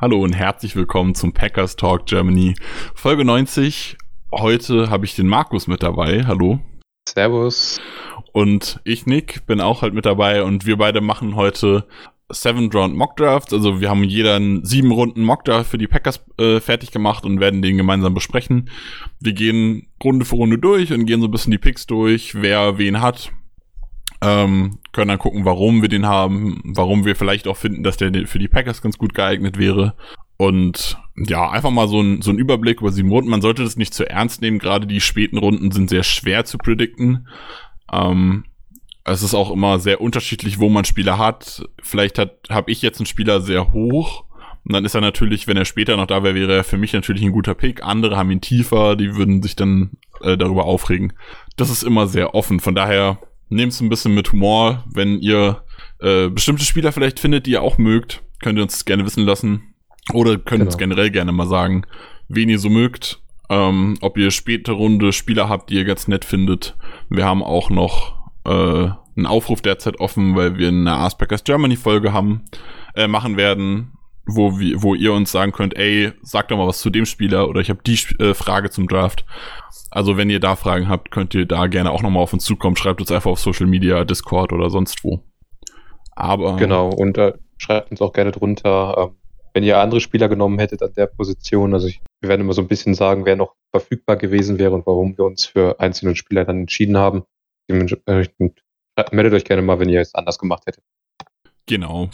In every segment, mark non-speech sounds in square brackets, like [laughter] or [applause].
Hallo und herzlich willkommen zum Packers Talk Germany Folge 90. Heute habe ich den Markus mit dabei. Hallo. Servus. Und ich, Nick, bin auch halt mit dabei und wir beide machen heute Seven Round Mock Drafts. Also wir haben jeder einen sieben Runden Mock Draft für die Packers äh, fertig gemacht und werden den gemeinsam besprechen. Wir gehen Runde für Runde durch und gehen so ein bisschen die Picks durch, wer wen hat. Ähm, können dann gucken, warum wir den haben, warum wir vielleicht auch finden, dass der für die Packers ganz gut geeignet wäre. Und ja, einfach mal so ein, so ein Überblick über sieben Runden. Man sollte das nicht zu ernst nehmen. Gerade die späten Runden sind sehr schwer zu predikten. Ähm, es ist auch immer sehr unterschiedlich, wo man Spieler hat. Vielleicht hat habe ich jetzt einen Spieler sehr hoch. Und dann ist er natürlich, wenn er später noch da wäre, wäre er für mich natürlich ein guter Pick. Andere haben ihn tiefer, die würden sich dann äh, darüber aufregen. Das ist immer sehr offen. Von daher nehmt es ein bisschen mit Humor. Wenn ihr äh, bestimmte Spieler vielleicht findet, die ihr auch mögt, könnt ihr uns gerne wissen lassen. Oder könnt genau. uns generell gerne mal sagen, wen ihr so mögt. Ähm, ob ihr späte Runde Spieler habt, die ihr ganz nett findet. Wir haben auch noch äh, einen Aufruf derzeit offen, weil wir eine Aspects Germany Folge haben, äh, machen werden, wo, wir, wo ihr uns sagen könnt, ey, sag doch mal was zu dem Spieler oder ich habe die äh, Frage zum Draft. Also wenn ihr da Fragen habt, könnt ihr da gerne auch nochmal auf uns zukommen. Schreibt uns einfach auf Social Media, Discord oder sonst wo. Aber genau und äh, schreibt uns auch gerne drunter, äh, wenn ihr andere Spieler genommen hättet an der Position. Also ich, wir werden immer so ein bisschen sagen, wer noch verfügbar gewesen wäre und warum wir uns für einzelne Spieler dann entschieden haben. Dementsprechend meldet euch gerne mal, wenn ihr es anders gemacht hättet. Genau.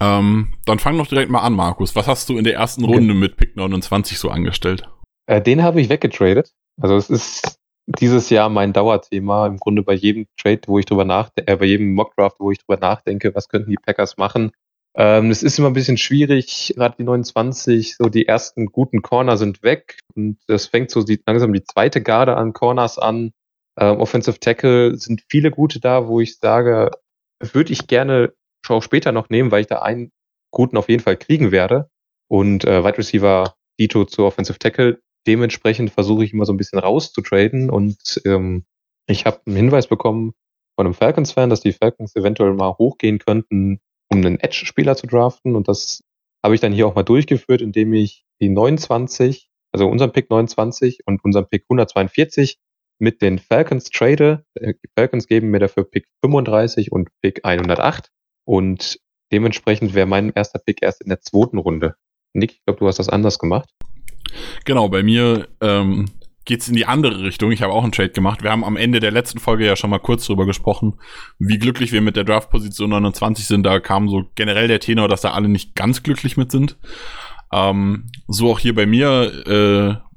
Ähm, dann fang doch direkt mal an, Markus. Was hast du in der ersten okay. Runde mit Pick 29 so angestellt? Äh, den habe ich weggetradet. Also es ist dieses Jahr mein Dauerthema. Im Grunde bei jedem Trade, wo ich drüber nachdenke, äh, bei jedem Mockdraft, wo ich drüber nachdenke, was könnten die Packers machen. Ähm, es ist immer ein bisschen schwierig, gerade die 29, so die ersten guten Corner sind weg und es fängt so die, langsam die zweite Garde an Corners an. Ähm, Offensive Tackle sind viele gute da, wo ich sage, würde ich gerne auch später noch nehmen, weil ich da einen guten auf jeden Fall kriegen werde. Und äh, Wide Receiver Dito zu Offensive Tackle. Dementsprechend versuche ich immer so ein bisschen rauszutraden und ähm, ich habe einen Hinweis bekommen von einem Falcons-Fan, dass die Falcons eventuell mal hochgehen könnten, um einen Edge-Spieler zu draften. Und das habe ich dann hier auch mal durchgeführt, indem ich die 29, also unseren Pick 29 und unseren Pick 142 mit den Falcons trade. Die Falcons geben mir dafür Pick 35 und Pick 108. Und dementsprechend wäre mein erster Pick erst in der zweiten Runde. Nick, ich glaube, du hast das anders gemacht. Genau, bei mir ähm, geht es in die andere Richtung. Ich habe auch einen Trade gemacht. Wir haben am Ende der letzten Folge ja schon mal kurz drüber gesprochen, wie glücklich wir mit der Draft-Position 29 sind. Da kam so generell der Tenor, dass da alle nicht ganz glücklich mit sind. Ähm, so auch hier bei mir. Äh,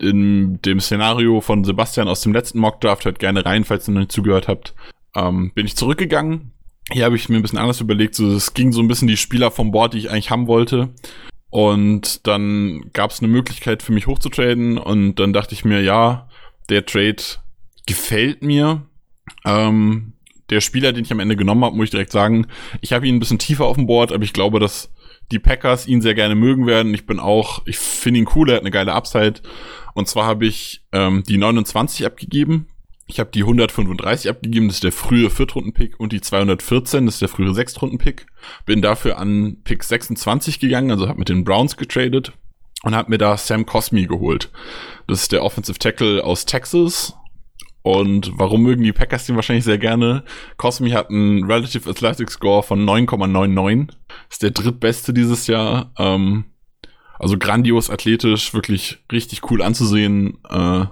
in dem Szenario von Sebastian aus dem letzten Mockdraft hört gerne rein, falls ihr noch nicht zugehört habt. Ähm, bin ich zurückgegangen. Hier habe ich mir ein bisschen anders überlegt. So, es ging so ein bisschen die Spieler vom Board, die ich eigentlich haben wollte. Und dann gab es eine Möglichkeit für mich hochzutraden. Und dann dachte ich mir, ja, der Trade gefällt mir. Ähm, der Spieler, den ich am Ende genommen habe, muss ich direkt sagen, ich habe ihn ein bisschen tiefer auf dem Board, aber ich glaube, dass die Packers ihn sehr gerne mögen werden. Ich bin auch, ich finde ihn cool, er hat eine geile Upside. Und zwar habe ich ähm, die 29 abgegeben. Ich habe die 135 abgegeben, das ist der frühe Viertrunden-Pick und die 214, das ist der frühe Sechstrunden-Pick. Bin dafür an Pick 26 gegangen, also habe mit den Browns getradet und habe mir da Sam Cosmi geholt. Das ist der Offensive Tackle aus Texas. Und warum mögen die Packers den wahrscheinlich sehr gerne? Cosmi hat einen Relative Athletic Score von 9,99. Ist der drittbeste dieses Jahr. Ähm, also grandios athletisch, wirklich richtig cool anzusehen. Äh,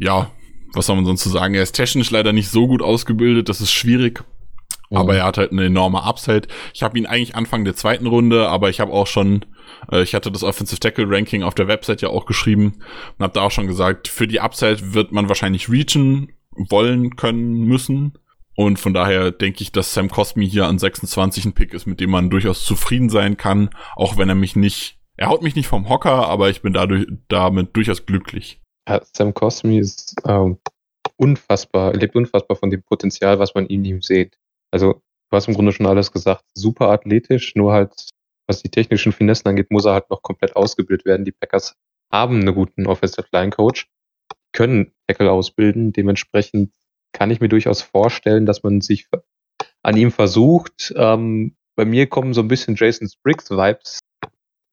ja, was soll man sonst zu sagen? Er ist technisch leider nicht so gut ausgebildet, das ist schwierig. Mhm. Aber er hat halt eine enorme Upside. Ich habe ihn eigentlich Anfang der zweiten Runde, aber ich habe auch schon, äh, ich hatte das Offensive Tackle Ranking auf der Website ja auch geschrieben und habe da auch schon gesagt, für die Upside wird man wahrscheinlich reachen wollen können müssen. Und von daher denke ich, dass Sam Cosmi hier an 26 ein Pick ist, mit dem man durchaus zufrieden sein kann, auch wenn er mich nicht er haut mich nicht vom Hocker, aber ich bin dadurch damit durchaus glücklich. Ja, Sam Cosmi ist ähm, unfassbar, er lebt unfassbar von dem Potenzial, was man in ihm sieht. Also, du hast im Grunde schon alles gesagt, super athletisch, nur halt, was die technischen Finessen angeht, muss er halt noch komplett ausgebildet werden. Die Packers haben einen guten Offensive Line Coach, können Tackle ausbilden, dementsprechend kann ich mir durchaus vorstellen, dass man sich an ihm versucht. Ähm, bei mir kommen so ein bisschen Jason Spriggs Vibes,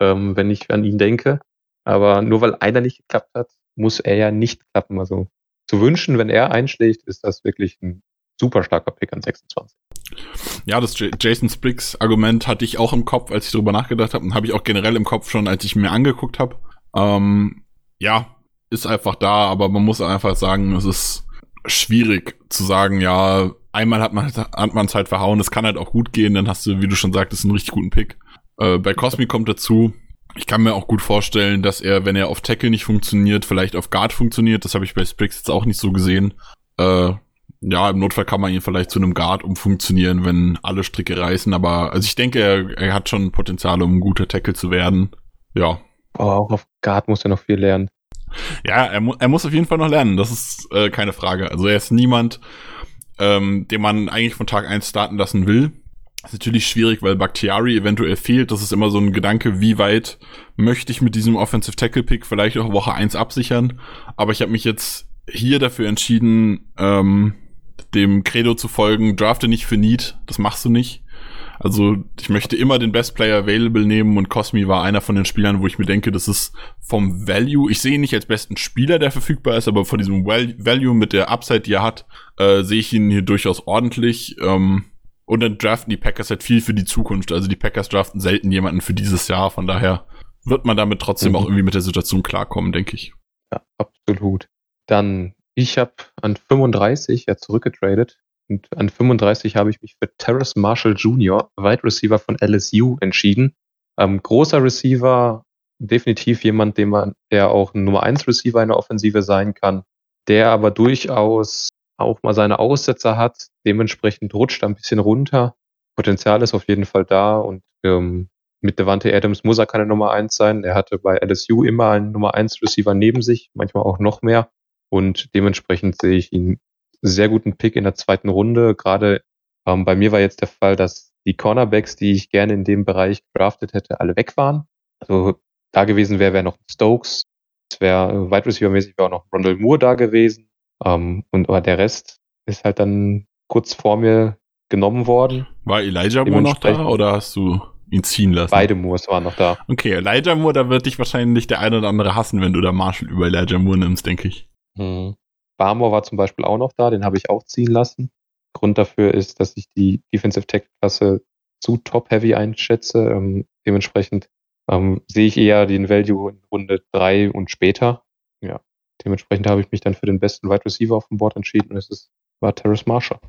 ähm, wenn ich an ihn denke. Aber nur weil einer nicht geklappt hat, muss er ja nicht klappen. Also zu wünschen, wenn er einschlägt, ist das wirklich ein super starker Pick an 26. Ja, das J Jason Spriggs Argument hatte ich auch im Kopf, als ich darüber nachgedacht habe und habe ich auch generell im Kopf schon, als ich mir angeguckt habe. Ähm, ja, ist einfach da, aber man muss einfach sagen, es ist schwierig zu sagen, ja, einmal hat man hat man es halt verhauen, es kann halt auch gut gehen, dann hast du, wie du schon sagtest, einen richtig guten Pick. Äh, bei Cosmi kommt dazu, ich kann mir auch gut vorstellen, dass er, wenn er auf Tackle nicht funktioniert, vielleicht auf Guard funktioniert. Das habe ich bei Spriggs jetzt auch nicht so gesehen. Äh, ja, im Notfall kann man ihn vielleicht zu einem Guard umfunktionieren, wenn alle Stricke reißen. Aber also ich denke, er, er hat schon Potenzial, um ein guter Tackle zu werden. Ja. Aber auch auf Guard muss er noch viel lernen. Ja, er, mu er muss auf jeden Fall noch lernen. Das ist äh, keine Frage. Also er ist niemand, ähm, den man eigentlich von Tag eins starten lassen will. Das ist natürlich schwierig, weil Bakhtiari eventuell fehlt. Das ist immer so ein Gedanke, wie weit möchte ich mit diesem Offensive Tackle Pick vielleicht auch Woche eins absichern. Aber ich habe mich jetzt hier dafür entschieden, ähm, dem Credo zu folgen, drafte nicht für Need, das machst du nicht. Also ich möchte immer den Best Player Available nehmen und Cosmi war einer von den Spielern, wo ich mir denke, das ist vom Value, ich sehe ihn nicht als besten Spieler, der verfügbar ist, aber von diesem Value mit der Upside, die er hat, äh, sehe ich ihn hier durchaus ordentlich. Ähm, und dann draften die Packers halt viel für die Zukunft. Also die Packers draften selten jemanden für dieses Jahr. Von daher wird man damit trotzdem mhm. auch irgendwie mit der Situation klarkommen, denke ich. Ja, absolut. Dann, ich habe an 35 ja zurückgetradet. Und an 35 habe ich mich für Terrace Marshall Jr., Wide Receiver von LSU, entschieden. Ähm, großer Receiver, definitiv jemand, dem man, der auch ein Nummer 1 Receiver in der Offensive sein kann, der aber durchaus auch mal seine Aussetzer hat. Dementsprechend rutscht er ein bisschen runter. Potenzial ist auf jeden Fall da und ähm, mit Devante Adams muss er keine Nummer eins sein. Er hatte bei LSU immer einen Nummer eins Receiver neben sich, manchmal auch noch mehr. Und dementsprechend sehe ich ihn sehr guten Pick in der zweiten Runde. Gerade ähm, bei mir war jetzt der Fall, dass die Cornerbacks, die ich gerne in dem Bereich draftet hätte, alle weg waren. Also da gewesen wäre, wäre noch Stokes. Es wäre Wide Receiver-mäßig wäre auch noch Rondell Moore da gewesen. Ähm, und aber der Rest ist halt dann kurz vor mir genommen worden. War Elijah Moore noch da oder hast du ihn ziehen lassen? Beide Moores waren noch da. Okay, Elijah Moore, da wird dich wahrscheinlich der eine oder andere hassen, wenn du da Marshall über Elijah Moore nimmst, denke ich. Hm. Barmore war zum Beispiel auch noch da, den habe ich auch ziehen lassen. Grund dafür ist, dass ich die Defensive Tech Klasse zu top-heavy einschätze. Ähm, dementsprechend ähm, sehe ich eher den Value in Runde drei und später. Ja, Dementsprechend habe ich mich dann für den besten Wide Receiver auf dem Board entschieden und es ist, war Terrace Marshall.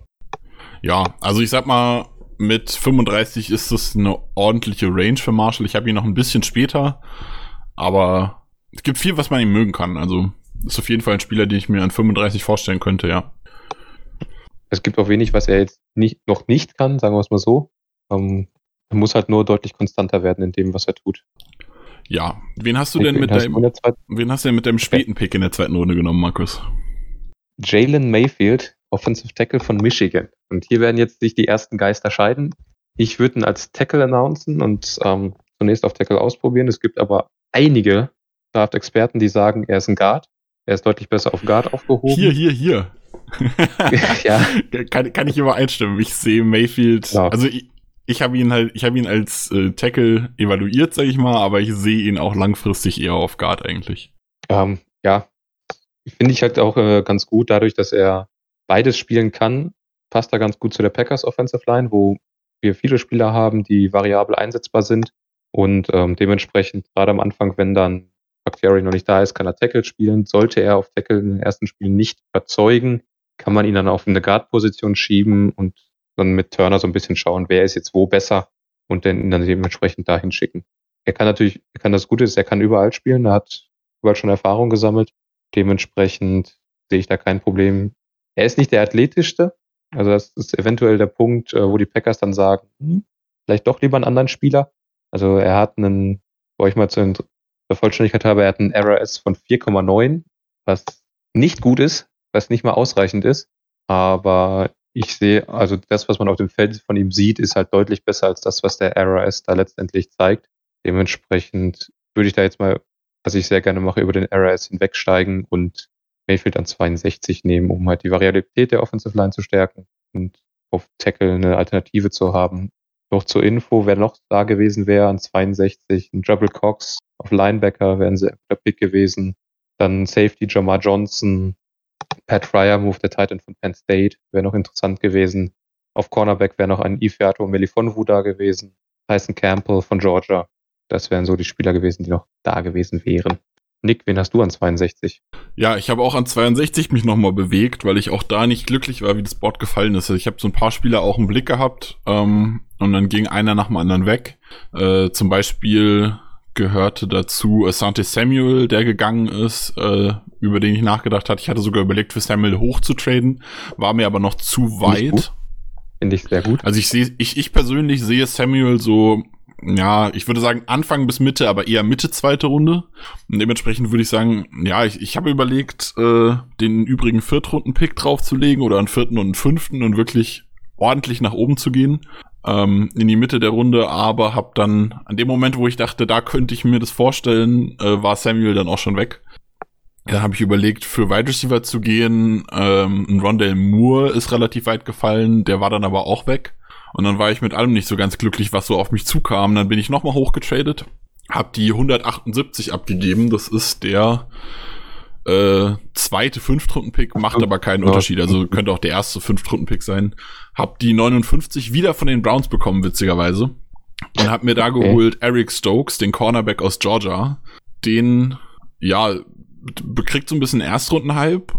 Ja, also ich sag mal, mit 35 ist das eine ordentliche Range für Marshall. Ich habe ihn noch ein bisschen später, aber es gibt viel, was man ihm mögen kann. Also ist auf jeden Fall ein Spieler, den ich mir an 35 vorstellen könnte, ja. Es gibt auch wenig, was er jetzt nicht, noch nicht kann, sagen wir es mal so. Ähm, er muss halt nur deutlich konstanter werden in dem, was er tut. Ja, wen hast du denn mit deinem, wen hast du denn mit deinem späten Pick in der zweiten Runde genommen, Markus? Jalen Mayfield, Offensive Tackle von Michigan. Und hier werden jetzt sich die ersten Geister scheiden. Ich würde ihn als Tackle announcen und ähm, zunächst auf Tackle ausprobieren. Es gibt aber einige Draft-Experten, die sagen, er ist ein Guard. Er ist deutlich besser auf Guard aufgehoben. Hier, hier, hier. [laughs] ja. [laughs] Kann, kann ich übereinstimmen. Ich sehe Mayfield, genau. also ich, ich habe ihn halt, ich habe ihn als äh, Tackle evaluiert, sage ich mal, aber ich sehe ihn auch langfristig eher auf Guard eigentlich. Ähm, ja, finde ich halt auch äh, ganz gut, dadurch, dass er beides spielen kann, passt er ganz gut zu der Packers Offensive Line, wo wir viele Spieler haben, die variabel einsetzbar sind und ähm, dementsprechend gerade am Anfang, wenn dann Bakhtiari noch nicht da ist, kann er Tackle spielen. Sollte er auf Tackle in den ersten Spielen nicht überzeugen, kann man ihn dann auf eine Guard-Position schieben und dann mit Turner so ein bisschen schauen, wer ist jetzt wo besser und dann, dann dementsprechend dahin schicken. Er kann natürlich, er kann das Gute ist, er kann überall spielen, er hat überall schon Erfahrung gesammelt. Dementsprechend sehe ich da kein Problem. Er ist nicht der athletischste. Also das ist eventuell der Punkt, äh, wo die Packers dann sagen, hm, vielleicht doch lieber einen anderen Spieler. Also er hat einen Bei euch mal zur Vollständigkeit habe, er hat einen RRS von 4,9, was nicht gut ist, was nicht mal ausreichend ist. Aber ich sehe, also das, was man auf dem Feld von ihm sieht, ist halt deutlich besser als das, was der RRS da letztendlich zeigt. Dementsprechend würde ich da jetzt mal, was ich sehr gerne mache, über den RRS hinwegsteigen und Mayfield an 62 nehmen, um halt die Variabilität der Offensive Line zu stärken und auf Tackle eine Alternative zu haben. Noch zur Info, wer noch da gewesen wäre, an 62, ein Double Cox auf Linebacker wäre ein sehr guter Pick gewesen. Dann Safety Jamar Johnson, Pat Fryer, Move der Titan von Penn State, wäre noch interessant gewesen. Auf Cornerback wäre noch ein Ifeato Melifonwu da gewesen. Tyson Campbell von Georgia. Das wären so die Spieler gewesen, die noch da gewesen wären. Nick, wen hast du an 62? Ja, ich habe auch an 62 mich nochmal bewegt, weil ich auch da nicht glücklich war, wie das Board gefallen ist. Ich habe so ein paar Spieler auch im Blick gehabt ähm, und dann ging einer nach dem anderen weg. Äh, zum Beispiel gehörte dazu Asante Samuel, der gegangen ist, äh, über den ich nachgedacht hatte. Ich hatte sogar überlegt, für Samuel hoch zu traden, war mir aber noch zu weit. Finde ich sehr gut. Also ich sehe, ich, ich persönlich sehe Samuel so, ja, ich würde sagen Anfang bis Mitte, aber eher Mitte zweite Runde. Und dementsprechend würde ich sagen, ja, ich, ich habe überlegt, äh, den übrigen Viertrunden-Pick draufzulegen oder einen vierten und einen fünften und wirklich ordentlich nach oben zu gehen ähm, in die Mitte der Runde, aber habe dann an dem Moment, wo ich dachte, da könnte ich mir das vorstellen, äh, war Samuel dann auch schon weg. Dann habe ich überlegt, für Wide Receiver zu gehen. Ähm, Rondell Moore ist relativ weit gefallen, der war dann aber auch weg. Und dann war ich mit allem nicht so ganz glücklich, was so auf mich zukam. Dann bin ich nochmal hochgetradet, hab die 178 abgegeben. Das ist der äh, zweite Fünftrunden-Pick, macht aber keinen Unterschied. Also könnte auch der erste Fünftrunden-Pick sein. Hab die 59 wieder von den Browns bekommen, witzigerweise. Und hab mir da geholt Eric Stokes, den Cornerback aus Georgia. Den, ja, bekriegt so ein bisschen Erstrunden-Hype.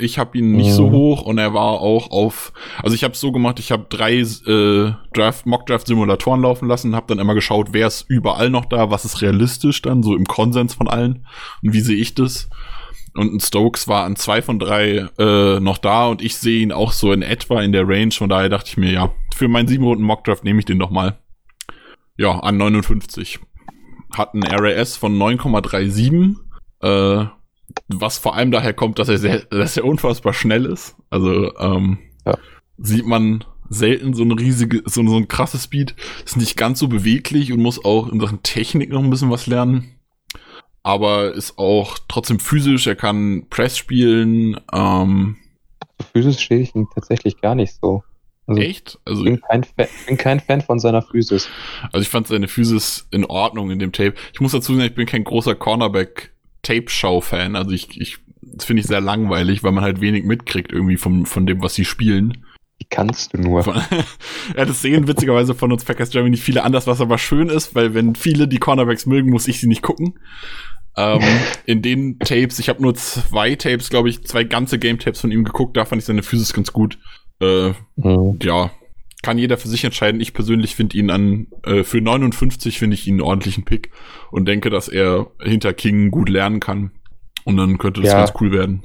Ich habe ihn nicht mhm. so hoch und er war auch auf, also ich habe so gemacht, ich habe drei äh, Draft, Mock-Draft-Simulatoren laufen lassen, habe dann immer geschaut, wer ist überall noch da, was ist realistisch dann, so im Konsens von allen und wie sehe ich das. Und ein Stokes war an zwei von drei äh, noch da und ich sehe ihn auch so in etwa in der Range. Von daher dachte ich mir, ja, für meinen sieben Runden Mockdraft nehme ich den doch mal. Ja, an 59. Hat ein RAS von 9,37. Äh, was vor allem daher kommt, dass er sehr, dass er unfassbar schnell ist. Also ähm, ja. sieht man selten so eine riesige, so, so ein krasses Speed. Ist nicht ganz so beweglich und muss auch in Sachen Technik noch ein bisschen was lernen aber ist auch trotzdem physisch. Er kann Press spielen. Ähm, Physisch stehe ich ihn tatsächlich gar nicht so. Also Echt? Also bin kein, Fan, bin kein Fan von seiner Physis. Also ich fand seine Physis in Ordnung in dem Tape. Ich muss dazu sagen, ich bin kein großer Cornerback-Tape-Show-Fan. Also ich, ich das finde ich sehr langweilig, weil man halt wenig mitkriegt irgendwie vom, von dem, was sie spielen. Wie kannst du nur? ja, das [laughs] sehen witzigerweise von uns Packers Germany nicht viele anders, was aber schön ist, weil wenn viele die Cornerbacks mögen, muss ich sie nicht gucken. Ähm, in den Tapes, ich habe nur zwei Tapes, glaube ich, zwei ganze Game-Tapes von ihm geguckt, da fand ich seine Physis ganz gut. Äh, mhm. Ja, kann jeder für sich entscheiden. Ich persönlich finde ihn an, äh, für 59 finde ich ihn einen ordentlichen Pick und denke, dass er hinter King gut lernen kann. Und dann könnte das ja. ganz cool werden.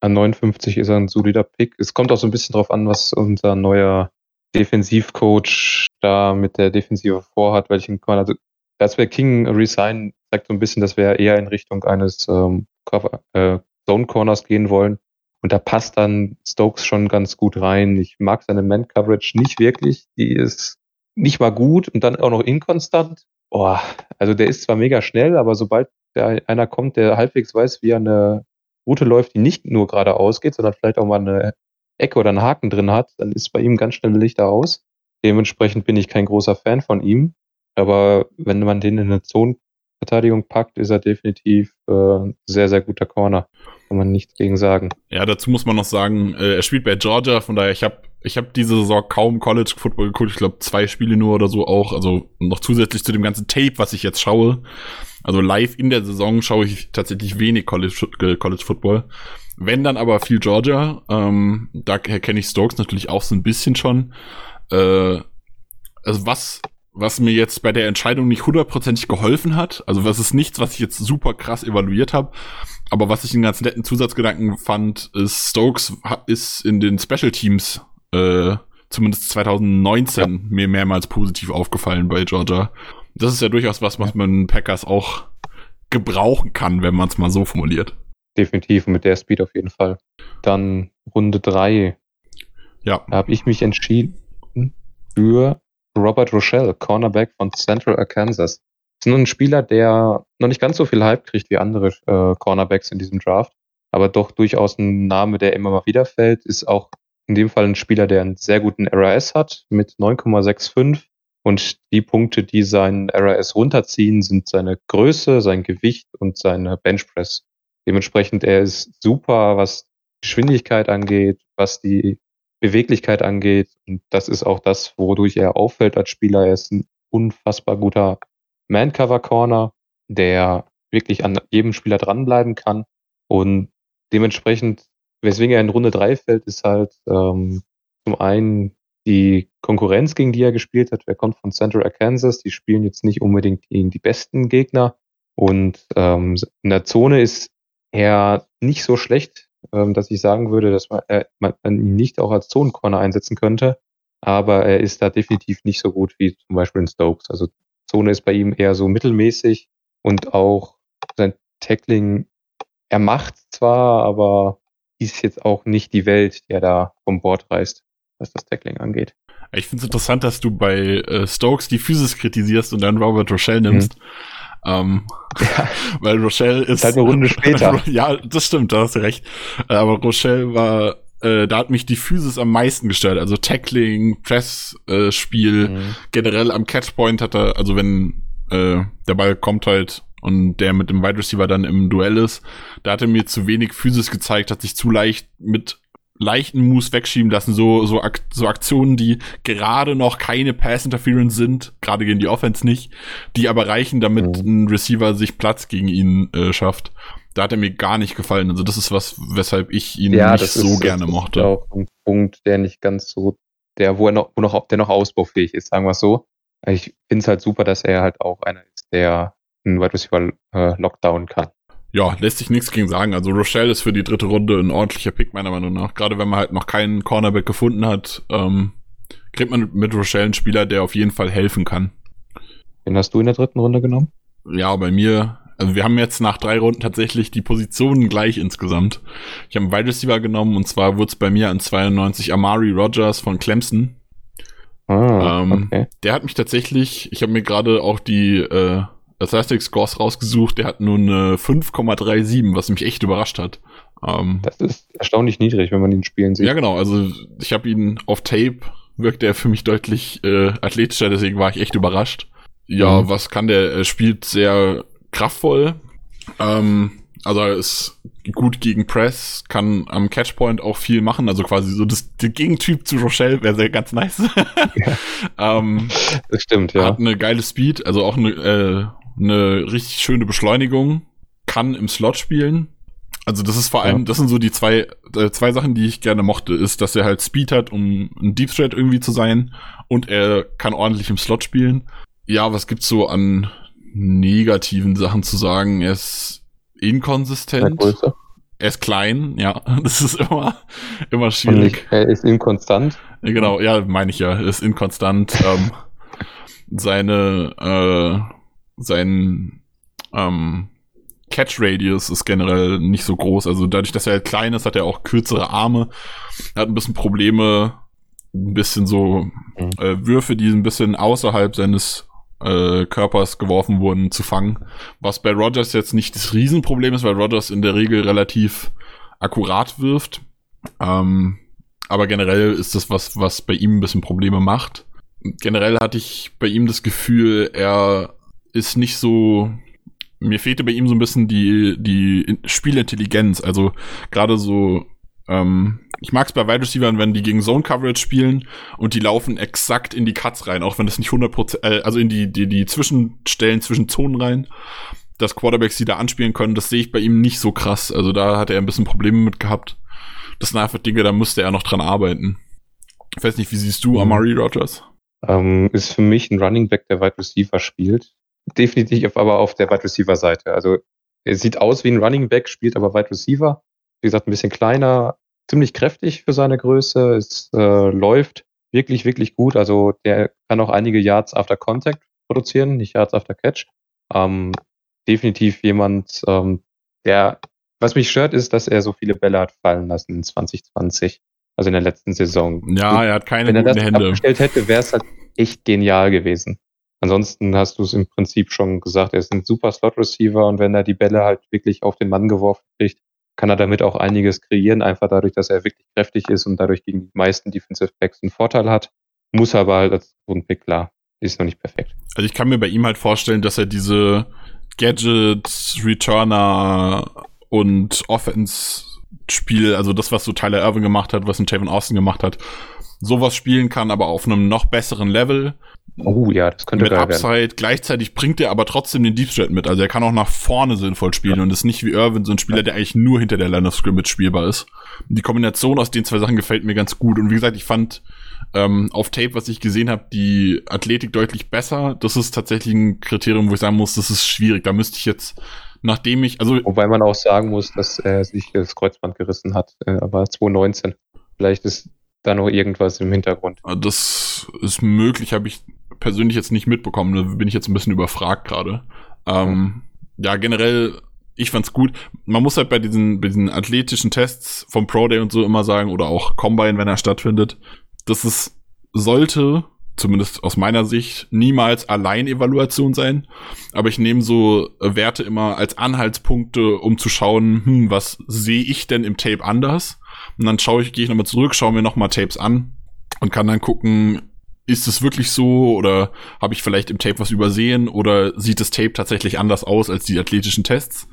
An 59 ist er ein solider Pick. Es kommt auch so ein bisschen drauf an, was unser neuer Defensivcoach da mit der Defensive vorhat, welchen also dass wir King resign zeigt so ein bisschen, dass wir eher in Richtung eines ähm, Cover, äh, Zone Corners gehen wollen. Und da passt dann Stokes schon ganz gut rein. Ich mag seine Man-Coverage nicht wirklich. Die ist nicht mal gut und dann auch noch inkonstant. Boah, also der ist zwar mega schnell, aber sobald der einer kommt, der halbwegs weiß, wie er eine Route läuft, die nicht nur geradeaus geht, sondern vielleicht auch mal eine Ecke oder einen Haken drin hat, dann ist bei ihm ganz schnell Lichter aus. Dementsprechend bin ich kein großer Fan von ihm. Aber wenn man den in eine Zonenverteidigung packt, ist er definitiv äh, sehr, sehr guter Corner. Kann man nichts gegen sagen. Ja, dazu muss man noch sagen, äh, er spielt bei Georgia, von daher, ich habe ich hab diese Saison kaum College Football geguckt, ich glaube zwei Spiele nur oder so auch, also noch zusätzlich zu dem ganzen Tape, was ich jetzt schaue. Also live in der Saison schaue ich tatsächlich wenig College, äh, College Football. Wenn dann aber viel Georgia, ähm, da kenne ich Stokes natürlich auch so ein bisschen schon. Äh, also was was mir jetzt bei der Entscheidung nicht hundertprozentig geholfen hat. Also was ist nichts, was ich jetzt super krass evaluiert habe. Aber was ich einen ganz netten Zusatzgedanken fand, ist Stokes ist in den Special Teams äh, zumindest 2019 ja. mir mehrmals positiv aufgefallen bei Georgia. Das ist ja durchaus was, was man Packers auch gebrauchen kann, wenn man es mal so formuliert. Definitiv mit der Speed auf jeden Fall. Dann Runde 3. Ja. Da habe ich mich entschieden für Robert Rochelle, Cornerback von Central Arkansas. Ist nur ein Spieler, der noch nicht ganz so viel Hype kriegt wie andere äh, Cornerbacks in diesem Draft, aber doch durchaus ein Name, der immer mal wieder fällt. Ist auch in dem Fall ein Spieler, der einen sehr guten RAS hat mit 9,65 und die Punkte, die seinen RAS runterziehen, sind seine Größe, sein Gewicht und seine Benchpress. Dementsprechend, er ist super, was Geschwindigkeit angeht, was die Beweglichkeit angeht. Und das ist auch das, wodurch er auffällt als Spieler. Er ist ein unfassbar guter Man-Cover-Corner, der wirklich an jedem Spieler dranbleiben kann. Und dementsprechend, weswegen er in Runde 3 fällt, ist halt ähm, zum einen die Konkurrenz, gegen die er gespielt hat. Er kommt von Central Arkansas. Die spielen jetzt nicht unbedingt gegen die besten Gegner. Und ähm, in der Zone ist er nicht so schlecht, dass ich sagen würde, dass man, äh, man, ihn nicht auch als Zonencorner einsetzen könnte. Aber er ist da definitiv nicht so gut wie zum Beispiel in Stokes. Also Zone ist bei ihm eher so mittelmäßig und auch sein Tackling, er macht zwar, aber ist jetzt auch nicht die Welt, die er da vom Bord reißt, was das Tackling angeht. Ich finde es interessant, dass du bei äh, Stokes die Physis kritisierst und dann Robert Rochelle nimmst. Mhm. Ähm, ja. [laughs] Weil Rochelle ist. Halt eine Runde [laughs] später. ja, das stimmt, da hast du recht. Aber Rochelle war, äh, da hat mich die Physis am meisten gestört. Also Tackling, Press-Spiel, äh, mhm. generell am Catchpoint hat er, also wenn äh, der Ball kommt halt und der mit dem Wide Receiver dann im Duell ist, da hat er mir zu wenig Physis gezeigt, hat sich zu leicht mit leichten Moves wegschieben lassen, so, so, Ak so Aktionen, die gerade noch keine Pass-Interference sind, gerade gegen die Offense nicht, die aber reichen, damit mhm. ein Receiver sich Platz gegen ihn äh, schafft. Da hat er mir gar nicht gefallen. Also das ist was, weshalb ich ihn ja, nicht so ist, gerne das mochte. Ist auch ein Punkt, der nicht ganz so, der, wo er noch, wo noch, der noch ausbaufähig ist, sagen wir es so. Ich finde es halt super, dass er halt auch einer ist, der einen Wide Receiver äh, Lockdown kann ja, lässt sich nichts gegen sagen. Also Rochelle ist für die dritte Runde ein ordentlicher Pick, meiner Meinung nach. Gerade wenn man halt noch keinen Cornerback gefunden hat, ähm, kriegt man mit Rochelle einen Spieler, der auf jeden Fall helfen kann. Wen hast du in der dritten Runde genommen? Ja, bei mir, also wir haben jetzt nach drei Runden tatsächlich die Positionen gleich insgesamt. Ich habe einen Wide Receiver genommen und zwar wurde es bei mir an 92 Amari Rogers von Clemson. Ah, ähm, okay. Der hat mich tatsächlich, ich habe mir gerade auch die äh, Athletic Scores rausgesucht, der hat nur eine 5,37, was mich echt überrascht hat. Ähm, das ist erstaunlich niedrig, wenn man ihn spielen sieht. Ja, genau. Also ich habe ihn auf Tape, wirkt er für mich deutlich äh, athletischer, deswegen war ich echt überrascht. Ja, mhm. was kann der? Er spielt sehr kraftvoll. Ähm, also er ist gut gegen Press, kann am Catchpoint auch viel machen. Also quasi so das, der Gegentyp zu Rochelle wäre sehr ganz nice. [laughs] ja. ähm, das stimmt, ja. Hat eine geile Speed, also auch eine äh, eine richtig schöne Beschleunigung, kann im Slot spielen. Also das ist vor allem, ja. das sind so die zwei, äh, zwei Sachen, die ich gerne mochte, ist, dass er halt Speed hat, um ein Deep Threat irgendwie zu sein und er kann ordentlich im Slot spielen. Ja, was gibt's so an negativen Sachen zu sagen? Er ist inkonsistent. Er ist klein, ja, [laughs] das ist immer, immer schwierig. Nicht, er ist inkonstant. Genau, ja, meine ich ja, er ist inkonstant. ähm, [laughs] seine, äh, sein ähm, Catch Radius ist generell nicht so groß. Also dadurch, dass er halt klein ist, hat er auch kürzere Arme. Er hat ein bisschen Probleme, ein bisschen so mhm. äh, Würfe, die ein bisschen außerhalb seines äh, Körpers geworfen wurden, zu fangen. Was bei Rogers jetzt nicht das Riesenproblem ist, weil Rogers in der Regel relativ akkurat wirft. Ähm, aber generell ist das was, was bei ihm ein bisschen Probleme macht. Generell hatte ich bei ihm das Gefühl, er ist nicht so. Mir fehlte bei ihm so ein bisschen die, die Spielintelligenz. Also gerade so, ähm, ich mag es bei Wide Receivers, wenn die gegen Zone Coverage spielen und die laufen exakt in die Cuts rein, auch wenn das nicht 100%, äh, also in die, die, die Zwischenstellen zwischen Zonen rein, dass Quarterbacks die da anspielen können, das sehe ich bei ihm nicht so krass. Also da hat er ein bisschen Probleme mit gehabt. Das sind einfach Dinge, da musste er noch dran arbeiten. Ich weiß nicht, wie siehst du mhm. Amari Rogers? Ähm, ist für mich ein Running Back, der Wide Receiver spielt definitiv aber auf der Wide Receiver Seite. Also er sieht aus wie ein Running Back, spielt aber Wide Receiver. Wie gesagt, ein bisschen kleiner, ziemlich kräftig für seine Größe. Es äh, läuft wirklich, wirklich gut. Also der kann auch einige Yards after Contact produzieren, nicht Yards after Catch. Ähm, definitiv jemand, ähm, der, was mich stört, ist, dass er so viele Bälle hat fallen lassen in 2020, also in der letzten Saison. Ja, er hat keine Wenn er das Hände. abgestellt hätte, wäre es halt echt genial gewesen. Ansonsten hast du es im Prinzip schon gesagt, er ist ein super Slot-Receiver und wenn er die Bälle halt wirklich auf den Mann geworfen kriegt, kann er damit auch einiges kreieren, einfach dadurch, dass er wirklich kräftig ist und dadurch gegen die meisten Defensive Backs einen Vorteil hat. Muss aber halt als Grundpick klar, ist noch nicht perfekt. Also ich kann mir bei ihm halt vorstellen, dass er diese Gadget, Returner und Offense-Spiel, also das, was so Tyler Irving gemacht hat, was ein Tavon Austin gemacht hat, sowas spielen kann, aber auf einem noch besseren Level. Oh ja, das könnte mit geil werden. Upside. Gleichzeitig bringt er aber trotzdem den Deep Threat mit. Also er kann auch nach vorne sinnvoll spielen und ist nicht wie Irvin so ein Spieler, der eigentlich nur hinter der Line of Scrimmage spielbar ist. Die Kombination aus den zwei Sachen gefällt mir ganz gut. Und wie gesagt, ich fand ähm, auf Tape, was ich gesehen habe, die Athletik deutlich besser. Das ist tatsächlich ein Kriterium, wo ich sagen muss, das ist schwierig. Da müsste ich jetzt, nachdem ich, also Wobei man auch sagen muss, dass er sich das Kreuzband gerissen hat, äh, aber 2019. Vielleicht ist da noch irgendwas im Hintergrund. Das ist möglich, habe ich persönlich jetzt nicht mitbekommen. Da bin ich jetzt ein bisschen überfragt gerade. Ähm, ja, generell, ich fand's gut. Man muss halt bei diesen, bei diesen athletischen Tests vom Pro Day und so immer sagen, oder auch Combine, wenn er stattfindet, dass es sollte, zumindest aus meiner Sicht, niemals Allein-Evaluation sein. Aber ich nehme so Werte immer als Anhaltspunkte, um zu schauen, hm, was sehe ich denn im Tape anders? Und dann schaue ich, gehe ich nochmal zurück, schaue mir nochmal Tapes an und kann dann gucken, ist es wirklich so oder habe ich vielleicht im Tape was übersehen oder sieht das Tape tatsächlich anders aus als die athletischen Tests?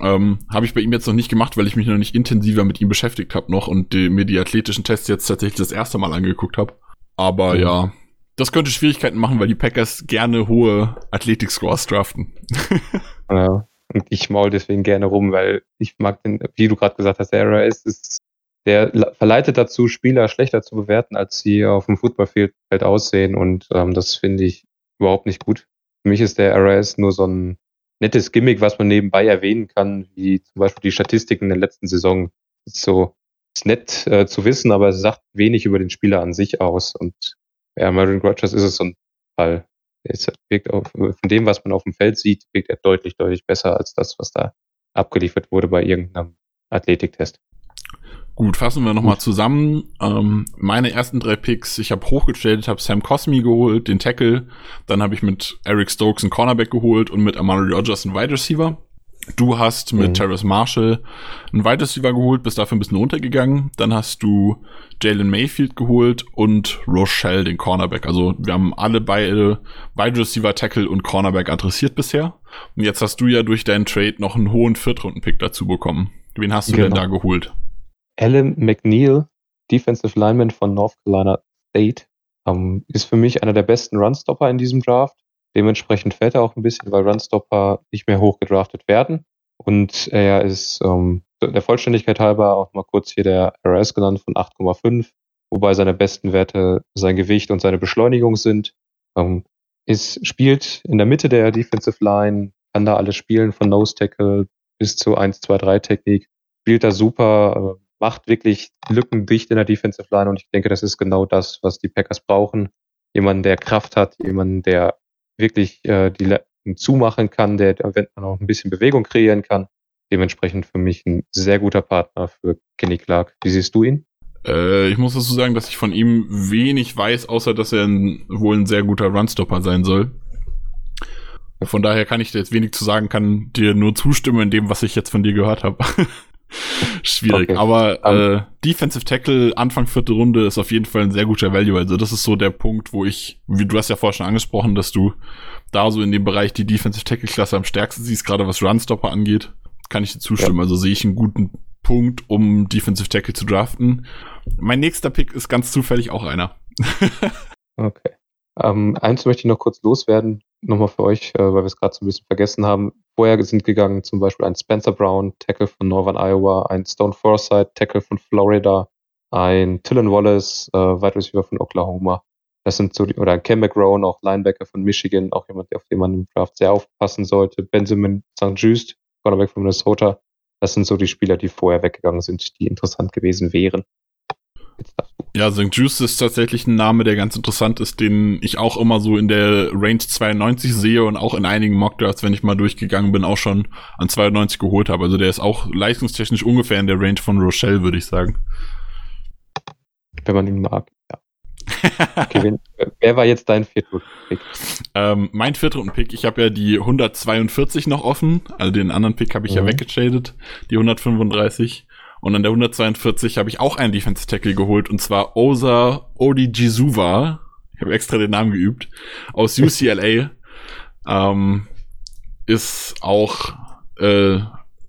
Ähm, habe ich bei ihm jetzt noch nicht gemacht, weil ich mich noch nicht intensiver mit ihm beschäftigt habe noch und die, mir die athletischen Tests jetzt tatsächlich das erste Mal angeguckt habe. Aber Mhm. ja, das könnte Schwierigkeiten machen, weil die Packers gerne hohe Athletik-Scores draften. Ja. Und ich maul deswegen gerne rum, weil ich mag den, wie du gerade gesagt hast, der RAS ist, der verleitet dazu, Spieler schlechter zu bewerten, als sie auf dem Footballfeld aussehen. Und ähm, das finde ich überhaupt nicht gut. Für mich ist der RAS nur so ein nettes Gimmick, was man nebenbei erwähnen kann, wie zum Beispiel die Statistiken der letzten Saison. Ist so ist nett äh, zu wissen, aber es sagt wenig über den Spieler an sich aus. Und ja, Marvin Rogers ist es so ein Fall. Ist, wirkt auf, von dem, was man auf dem Feld sieht, wirkt er deutlich, deutlich besser als das, was da abgeliefert wurde bei irgendeinem Athletiktest. Gut, fassen wir nochmal zusammen. Ähm, meine ersten drei Picks, ich habe hochgestellt, habe Sam Cosmi geholt, den Tackle. Dann habe ich mit Eric Stokes einen Cornerback geholt und mit Amari Rogers einen Wide Receiver. Du hast mit Mhm. Terrace Marshall einen Wide Receiver geholt, bist dafür ein bisschen runtergegangen. Dann hast du Jalen Mayfield geholt und Rochelle, den Cornerback. Also wir haben alle beide Wide Receiver, Tackle und Cornerback adressiert bisher. Und jetzt hast du ja durch deinen Trade noch einen hohen Viertrunden-Pick dazu bekommen. Wen hast du denn Genau. da geholt? Alan McNeil, Defensive Lineman von North Carolina State, ähm, ist für mich einer der besten Runstopper in diesem Draft. Dementsprechend fällt er auch ein bisschen, weil Runstopper nicht mehr hoch gedraftet werden. Und er ist ähm, der Vollständigkeit halber auch mal kurz hier der RS genannt von 8,5, wobei seine besten Werte sein Gewicht und seine Beschleunigung sind. Ähm, ist, spielt in der Mitte der Defensive Line, kann da alles spielen, von Nose Tackle bis zu 1-2-3-Technik. Spielt da super, macht wirklich Lücken dicht in der Defensive Line und ich denke, das ist genau das, was die Packers brauchen. Jemanden, der Kraft hat, jemanden, der wirklich äh, die Le- zumachen kann, der eventuell auch ein bisschen Bewegung kreieren kann. Dementsprechend für mich ein sehr guter Partner für Kenny Clark. Wie siehst du ihn? Äh, ich muss dazu sagen, dass ich von ihm wenig weiß, außer dass er ein, wohl ein sehr guter Runstopper sein soll. Von daher kann ich dir jetzt wenig zu sagen, kann dir nur zustimmen in dem, was ich jetzt von dir gehört habe. [laughs] [laughs] Schwierig, Okay. aber Um, äh, Defensive Tackle Anfang vierte Runde ist auf jeden Fall ein sehr guter Value. Also das ist so der Punkt, wo ich, wie du hast ja vorher schon angesprochen, dass du da so in dem Bereich die Defensive Tackle Klasse am stärksten siehst, gerade was Runstopper angeht, kann ich dir zustimmen. Also sehe ich einen guten Punkt, um Defensive Tackle zu draften. Mein nächster Pick ist ganz zufällig auch einer. [laughs] Okay. Ähm, eins möchte ich noch kurz loswerden, nochmal für euch, äh, weil wir es gerade so ein bisschen vergessen haben. Vorher sind gegangen zum Beispiel ein Spencer Brown, Tackle von Northern Iowa, ein Stone Forsythe, Tackle von Florida, ein Tylen Wallace, äh, Wide Receiver von Oklahoma. Das sind so die, oder Cam McGrone, auch Linebacker von Michigan, auch jemand, auf den man im Draft sehr aufpassen sollte. Benjamin St. Just, Cornerback von Minnesota. Das sind so die Spieler, die vorher weggegangen sind, die interessant gewesen wären. Jetzt darfst du. Ja, St. Juice ist tatsächlich ein Name, der ganz interessant ist, den ich auch immer so in der Range 92 sehe und auch in einigen Mockdrafts, wenn ich mal durchgegangen bin, auch schon an 92 geholt habe. Also der ist auch leistungstechnisch ungefähr in der Range von Rochelle, würde ich sagen. Wenn man ihn mag, ja. Okay, wen, wer war jetzt dein Viertrunden-Pick? Ähm, mein Viertrunden-Pick, ich habe ja die 142 noch offen, also den anderen Pick habe ich ja Mhm. weggetradet, die 135. Und an der 142 habe ich auch einen Defense Tackle geholt, und zwar Osa Odigizuwa. Ich habe extra den Namen geübt. Aus UCLA. ähm, ist auch, äh,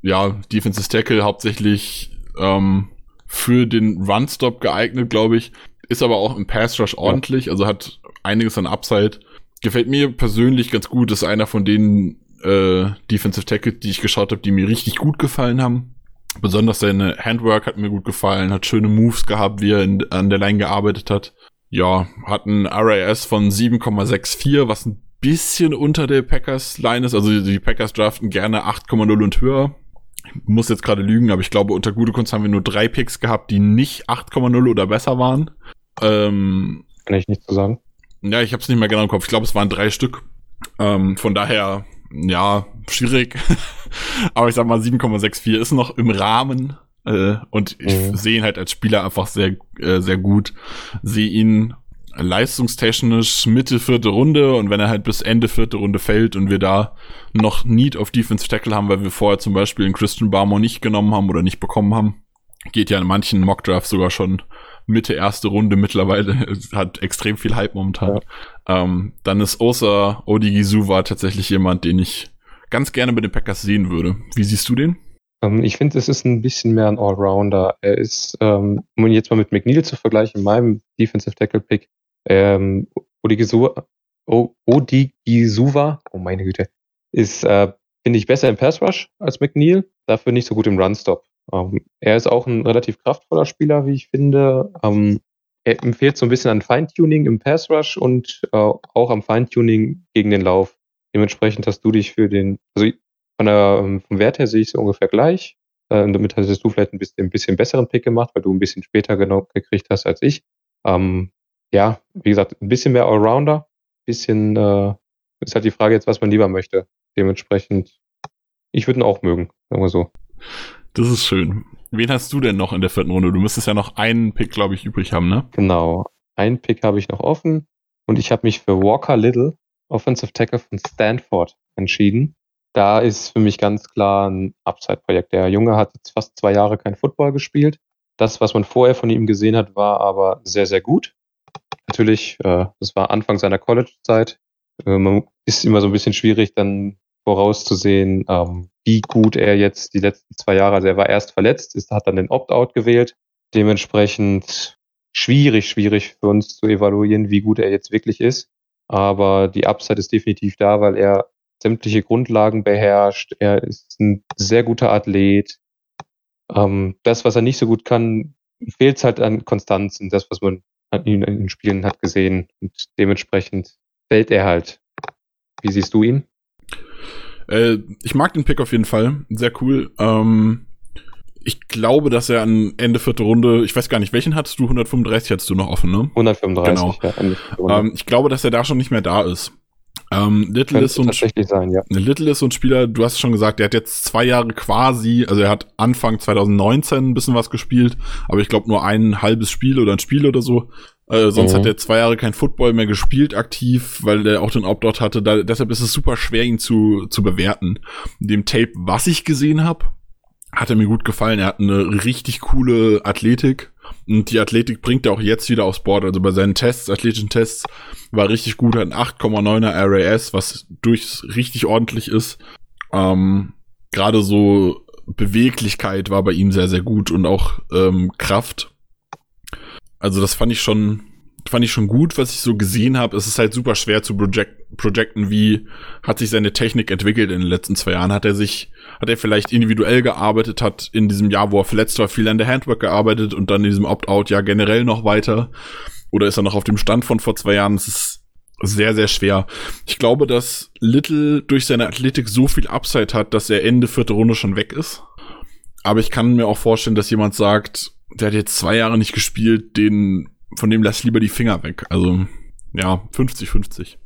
ja, Defensive Tackle hauptsächlich ähm, für den Run-Stop geeignet, glaube ich. Ist aber auch im Pass-Rush ordentlich, also hat einiges an Upside. Gefällt mir persönlich ganz gut. Ist einer von den äh, Defensive Tackle, die ich geschaut habe, die mir richtig gut gefallen haben. Besonders seine Handwork hat mir gut gefallen, hat schöne Moves gehabt, wie er in, an der Line gearbeitet hat. Ja, hat ein RAS von 7,64, was ein bisschen unter der Packers Line ist. Also die Packers draften gerne 8,0 und höher. Ich muss jetzt gerade lügen, aber ich glaube, unter gute Kunst haben wir nur drei Picks gehabt, die nicht 8,0 oder besser waren. Ähm, Kann ich nicht so sagen. ja, ich habe es nicht mehr genau im Kopf. Ich glaube, es waren drei Stück. Ähm, von daher, ja, schwierig. [laughs] Aber ich sag mal, 7,64 ist noch im Rahmen. Äh, und ich Mhm. sehe ihn halt als Spieler einfach sehr, äh, sehr gut. Sehe ihn leistungstechnisch Mitte vierte Runde und wenn er halt bis Ende vierte Runde fällt und wir da noch Need auf Defense Tackle haben, weil wir vorher zum Beispiel einen Christian Barmore nicht genommen haben oder nicht bekommen haben, geht ja in manchen Mockdrafts sogar schon Mitte erste Runde mittlerweile. [laughs] Hat extrem viel Hype momentan. Ähm, dann ist Osa Odigizuwa tatsächlich jemand, den ich ganz gerne bei den Packers sehen würde. Wie siehst du den? Ähm, ich finde, es ist ein bisschen mehr ein Allrounder. Er ist, ähm, um ihn jetzt mal mit McNeil zu vergleichen, meinem Defensive Tackle Pick, ähm, Odigizuwa, O- Odigizuwa, oh meine Güte, ist, äh, finde ich, besser im Pass Rush als McNeil, dafür nicht so gut im Run Stop. Ähm, er ist auch ein relativ kraftvoller Spieler, wie ich finde. Ähm, er empfiehlt so ein bisschen an Feintuning im Pass Rush und äh, auch am Feintuning gegen den Lauf. Dementsprechend hast du dich für den, also von der, ähm, vom Wert her sehe ich es ungefähr gleich. Äh, damit hattest du vielleicht ein bisschen, ein bisschen besseren Pick gemacht, weil du ein bisschen später genau gekriegt hast als ich. Ähm, ja, wie gesagt, ein bisschen mehr Allrounder. Bisschen, äh, ist halt die Frage jetzt, was man lieber möchte. Dementsprechend, ich würde ihn auch mögen, sagen wir so. Das ist schön. Wen hast du denn noch in der vierten Runde? Du müsstest ja noch einen Pick, glaube ich, übrig haben, ne? Genau. Einen Pick habe ich noch offen und ich habe mich für Walker Little, Offensive Tackle von Stanford, entschieden. Da ist für mich ganz klar ein Upside-Projekt. Der Junge hat jetzt fast zwei Jahre kein Football gespielt. Das, was man vorher von ihm gesehen hat, war aber sehr, sehr gut. Natürlich, äh, das war Anfang seiner College-Zeit. Äh, ist immer so ein bisschen schwierig, dann vorauszusehen, ähm, wie gut er jetzt die letzten zwei Jahre, also er war erst verletzt, ist, hat dann den Opt-out gewählt. Dementsprechend schwierig, schwierig für uns zu evaluieren, wie gut er jetzt wirklich ist. Aber die Upside ist definitiv da, weil er sämtliche Grundlagen beherrscht. Er ist ein sehr guter Athlet. Ähm, das, was er nicht so gut kann, fehlt halt an Konstanzen. Das, was man an ihm in den Spielen hat gesehen. Und dementsprechend fällt er halt. Wie siehst du ihn? Äh, ich mag den Pick auf jeden Fall. Sehr cool. Ähm, ich glaube, dass er an Ende vierte Runde, ich weiß gar nicht, welchen hattest du? 135 hattest du noch offen, ne? 135. Genau. Ja. Ähm, ich glaube, dass er da schon nicht mehr da ist. Ähm, Little Könnte ist so ein tatsächlich sein, ja. Little ist so ein Spieler, du hast es schon gesagt, der hat jetzt zwei Jahre quasi, also er hat Anfang 2019 ein bisschen was gespielt, aber ich glaube nur ein halbes Spiel oder ein Spiel oder so. Äh, sonst Mhm. hat er zwei Jahre kein Football mehr gespielt aktiv, weil er auch den Opt-out hatte. Da, deshalb ist es super schwer, ihn zu, zu bewerten. In dem Tape, was ich gesehen habe, hat er mir gut gefallen. Er hat eine richtig coole Athletik. Und die Athletik bringt er auch jetzt wieder aufs Board. Also bei seinen Tests, athletischen Tests, war richtig gut, hat ein 8,9er RAS, was durchs richtig ordentlich ist. Ähm, Gerade so Beweglichkeit war bei ihm sehr, sehr gut und auch ähm, Kraft. Also das fand ich schon, fand ich schon gut, was ich so gesehen habe. Es ist halt super schwer zu project projecten, wie hat sich seine Technik entwickelt in den letzten zwei Jahren. Hat er sich, hat er vielleicht individuell gearbeitet, hat in diesem Jahr, wo er verletzt war, viel an der Handwork gearbeitet und dann in diesem Opt-out ja generell noch weiter. Oder ist er noch auf dem Stand von vor zwei Jahren? Es ist sehr, sehr schwer. Ich glaube, dass Little durch seine Athletik so viel Upside hat, dass er Ende vierte Runde schon weg ist. aber ich kann mir auch vorstellen, dass jemand sagt, der hat jetzt zwei Jahre nicht gespielt, den, von dem lass lieber die Finger weg. Also, ja, 50-50.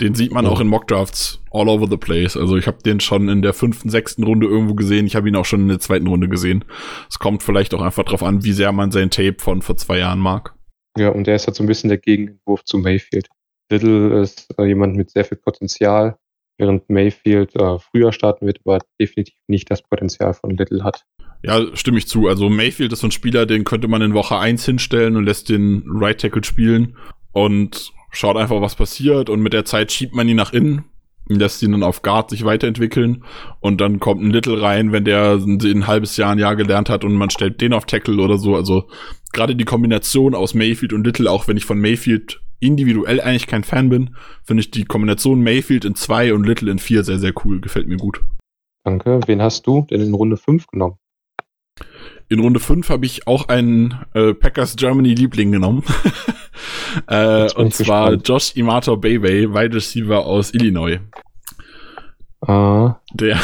Den sieht man ja. auch in Mockdrafts all over the place. Also ich habe den schon in der fünften, sechsten Runde irgendwo gesehen. Ich habe ihn auch schon in der zweiten Runde gesehen. Es kommt vielleicht auch einfach drauf an, wie sehr man sein Tape von vor zwei Jahren mag. Ja, und der ist halt so ein bisschen der Gegenentwurf zu Mayfield. Little ist äh, jemand mit sehr viel Potenzial, während Mayfield äh, früher starten wird, aber definitiv nicht das Potenzial von Little hat. Ja, stimme ich zu. Also Mayfield ist so ein Spieler, den könnte man in Woche 1 hinstellen und lässt den Right Tackle spielen und schaut einfach, was passiert und mit der Zeit schiebt man ihn nach innen lässt ihn dann auf Guard sich weiterentwickeln und dann kommt ein Little rein, wenn der ein halbes Jahr, ein Jahr gelernt hat und man stellt den auf Tackle oder so. Also gerade die Kombination aus Mayfield und Little, auch wenn ich von Mayfield individuell eigentlich kein Fan bin, finde ich die Kombination Mayfield in zwei und Little in vier sehr, sehr cool. Gefällt mir gut. Danke. Wen hast du denn in Runde 5 genommen? In Runde 5 habe ich auch einen äh, Packers Germany Liebling genommen. [laughs] äh, und zwar gespannt. Josh Imato Baby, Wide Receiver aus Illinois. Ah. Der,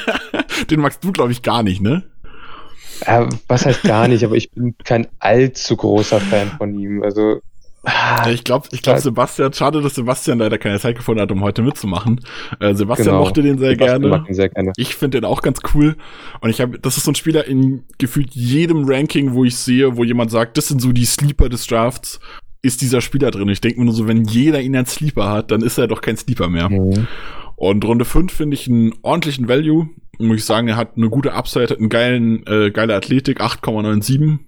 [laughs] den magst du, glaube ich, gar nicht, ne? Äh, was heißt gar nicht, aber ich bin kein allzu großer Fan von ihm. Also ja, ich glaube, ich glaub, Sebastian, schade, dass Sebastian leider keine Zeit gefunden hat, um heute mitzumachen. Äh, Sebastian genau. mochte den sehr Sebastian gerne. Ihn sehr gerne. Ich finde den auch ganz cool. Und ich habe, das ist so ein Spieler in gefühlt jedem Ranking, wo ich sehe, wo jemand sagt, das sind so die Sleeper des Drafts, ist dieser Spieler drin. Ich denke mir nur so, wenn jeder ihn als Sleeper hat, dann ist er doch kein Sleeper mehr. Mhm. Und Runde 5 finde ich einen ordentlichen Value. Muss ich sagen, er hat eine gute Upside, hat einen geilen, äh, geile Athletik, 8,97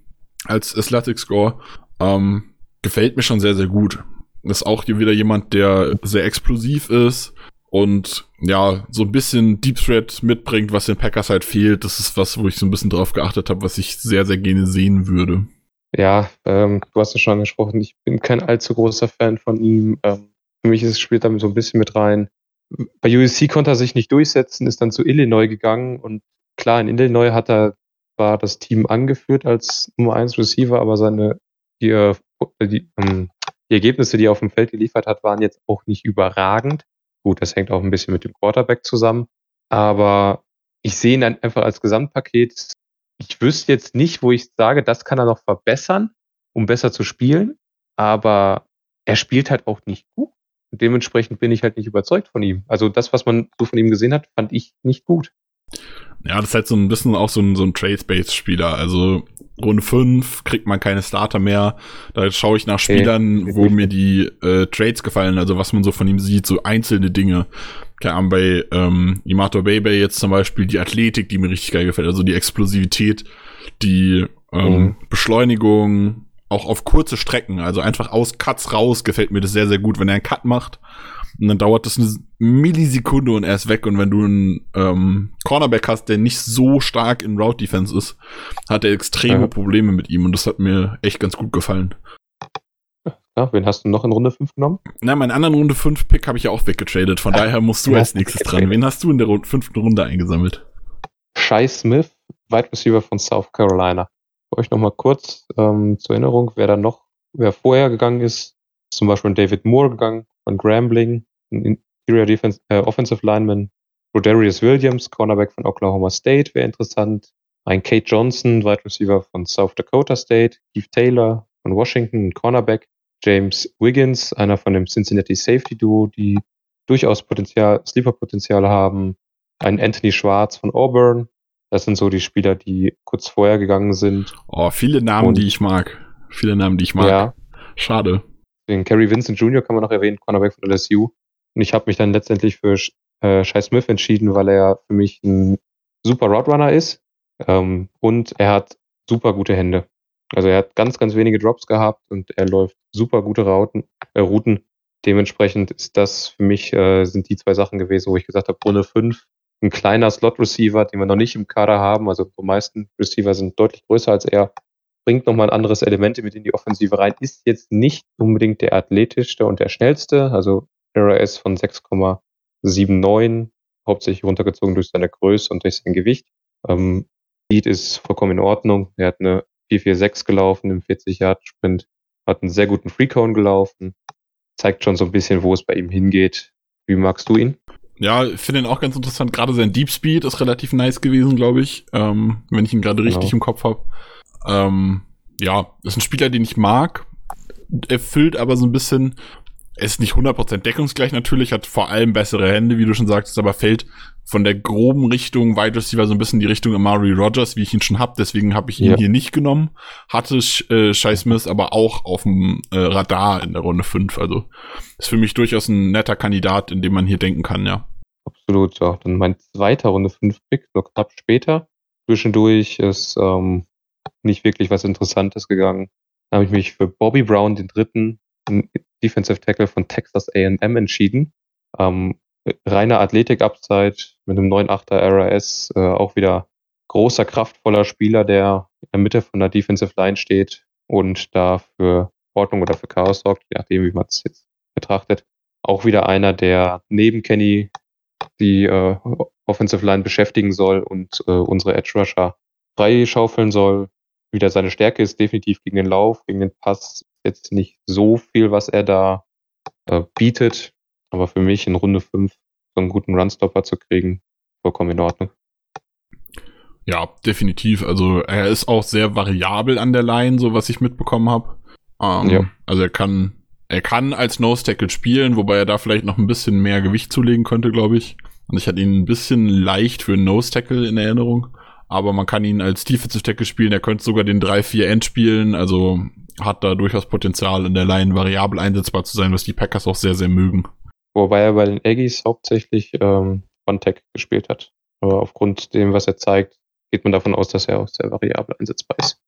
als Athletic Score. Ähm, gefällt mir schon sehr, sehr gut. Ist auch hier wieder jemand, der sehr explosiv ist und ja, so ein bisschen Deep Threat mitbringt, was den Packers halt fehlt. Das ist was, wo ich so ein bisschen drauf geachtet habe, was ich sehr, sehr gerne sehen würde. Ja, ähm, du hast es schon angesprochen, ich bin kein allzu großer Fan von ihm. Ähm, für mich ist es spielt damit so ein bisschen mit rein. Bei USC konnte er sich nicht durchsetzen, ist dann zu Illinois gegangen und klar, in Illinois hat er war das Team angeführt als Nummer 1 Receiver, aber seine die, die, ähm, die Ergebnisse, die er auf dem Feld geliefert hat, waren jetzt auch nicht überragend. Gut, das hängt auch ein bisschen mit dem Quarterback zusammen. Aber ich sehe ihn dann einfach als Gesamtpaket. Ich wüsste jetzt nicht, wo ich sage, das kann er noch verbessern, um besser zu spielen. Aber er spielt halt auch nicht gut. Und dementsprechend bin ich halt nicht überzeugt von ihm. Also das, was man so von ihm gesehen hat, fand ich nicht gut. Ja, das ist halt so ein bisschen auch so ein, so ein Trade-Based-Spieler. Also Runde 5 kriegt man keine Starter mehr. Da schaue ich nach Spielern, okay. wo mir die äh, Trades gefallen, also was man so von ihm sieht, so einzelne Dinge. Keine Ahnung, bei ähm, Imato Baby jetzt zum Beispiel die Athletik, die mir richtig geil gefällt, also die Explosivität, die ähm, mhm. Beschleunigung, auch auf kurze Strecken, also einfach aus Cuts raus gefällt mir das sehr, sehr gut, wenn er einen Cut macht und dann dauert das eine Millisekunde und er ist weg. Und wenn du einen ähm, Cornerback hast, der nicht so stark in Route Defense ist, hat er extreme ja. Probleme mit ihm. Und das hat mir echt ganz gut gefallen. Ja, wen hast du noch in Runde 5 genommen? Na, meinen anderen Runde 5 Pick habe ich ja auch weggetradet. Von daher musst du ja, als [laughs] nächstes dran. Wen hast du in der fünften Runde eingesammelt? Shai Smith, Wide Receiver von South Carolina. Für euch nochmal kurz ähm, zur Erinnerung, wer da noch, wer vorher gegangen ist, ist zum Beispiel David Moore gegangen, von Grambling, ein Interior Defense, äh, Offensive Lineman, Rodarius Williams, Cornerback von Oklahoma State, wäre interessant. Ein Kate Johnson, Wide Receiver von South Dakota State, Keith Taylor von Washington, Cornerback, James Wiggins, einer von dem Cincinnati Safety Duo, die durchaus Potenzial, Sleeper-Potenzial haben, ein Anthony Schwarz von Auburn. Das sind so die Spieler, die kurz vorher gegangen sind. Oh, viele Namen, Und, die ich mag. Viele Namen, die ich mag. Ja. Schade. Den Kerry Vincent Jr. kann man noch erwähnen, Cornerback von LSU. Und ich habe mich dann letztendlich für äh, Shai Smith entschieden, weil er für mich ein super Roadrunner ist. Ähm, und er hat super gute Hände. Also er hat ganz, ganz wenige Drops gehabt und er läuft super gute Routen. Äh, Routen. Dementsprechend ist das für mich, äh, sind die zwei Sachen gewesen, wo ich gesagt habe, Runde 5, ein kleiner Slot-Receiver, den wir noch nicht im Kader haben. Also die meisten Receiver sind deutlich größer als er bringt nochmal ein anderes Element mit in die Offensive rein, ist jetzt nicht unbedingt der athletischste und der schnellste, also RAS von 6,79, hauptsächlich runtergezogen durch seine Größe und durch sein Gewicht. Ähm, Speed ist vollkommen in Ordnung. Er hat eine 446 gelaufen im 40-Yard-Sprint, hat einen sehr guten Freecone gelaufen, zeigt schon so ein bisschen, wo es bei ihm hingeht. Wie magst du ihn? Ja, ich finde ihn auch ganz interessant. Gerade sein Deep Speed ist relativ nice gewesen, glaube ich, ähm, wenn ich ihn gerade richtig Genau. im Kopf habe. Ähm, ja, ist ein Spieler, den ich mag. Erfüllt aber so ein bisschen, er ist nicht 100% deckungsgleich natürlich, hat vor allem bessere Hände, wie du schon sagtest, aber fällt von der groben Richtung Wide Receiver so ein bisschen die Richtung Amari Rogers, wie ich ihn schon hab. Deswegen habe ich ihn Ja. hier nicht genommen. Hatte äh, Shai Smith aber auch auf dem äh, Radar in der Runde 5. Also ist für mich durchaus ein netter Kandidat, in dem man hier denken kann, ja. Absolut, ja. Dann mein zweiter Runde 5 Pick, nur knapp später. Zwischendurch ist ähm, nicht wirklich was Interessantes gegangen. Da habe ich mich für Bobby Brown, den dritten Defensive Tackle von Texas A&M entschieden. Ähm, reiner Athletik-Upside mit einem 9,8er RAS, äh, auch wieder großer, kraftvoller Spieler, der in der Mitte von der Defensive Line steht und da für Ordnung oder für Chaos sorgt, je nachdem, wie man es jetzt betrachtet. Auch wieder einer, der neben Kenny die äh, Offensive Line beschäftigen soll und äh, unsere Edge Rusher freischaufeln soll. Wieder seine Stärke ist definitiv gegen den Lauf, gegen den Pass jetzt nicht so viel, was er da äh, bietet. Aber für mich in Runde 5 so einen guten Runstopper zu kriegen, vollkommen in Ordnung. Ja, definitiv. Also er ist auch sehr variabel an der Line, so was ich mitbekommen habe. Ähm, Ja. Also er kann, er kann als Nose Tackle spielen, wobei er da vielleicht noch ein bisschen mehr Gewicht zulegen könnte, glaube ich. Und ich hatte ihn ein bisschen leicht für einen Nose Tackle in Erinnerung. Aber man kann ihn als Defensive Tackle spielen. Er könnte sogar den 3-4 End spielen. Also hat da durchaus Potenzial in der Line variabel einsetzbar zu sein, was die Packers auch sehr, sehr mögen. Wobei er bei den Aggies hauptsächlich ähm, One-Tech gespielt hat. Aber aufgrund dem, was er zeigt, geht man davon aus, dass er auch sehr variabel einsetzbar ist.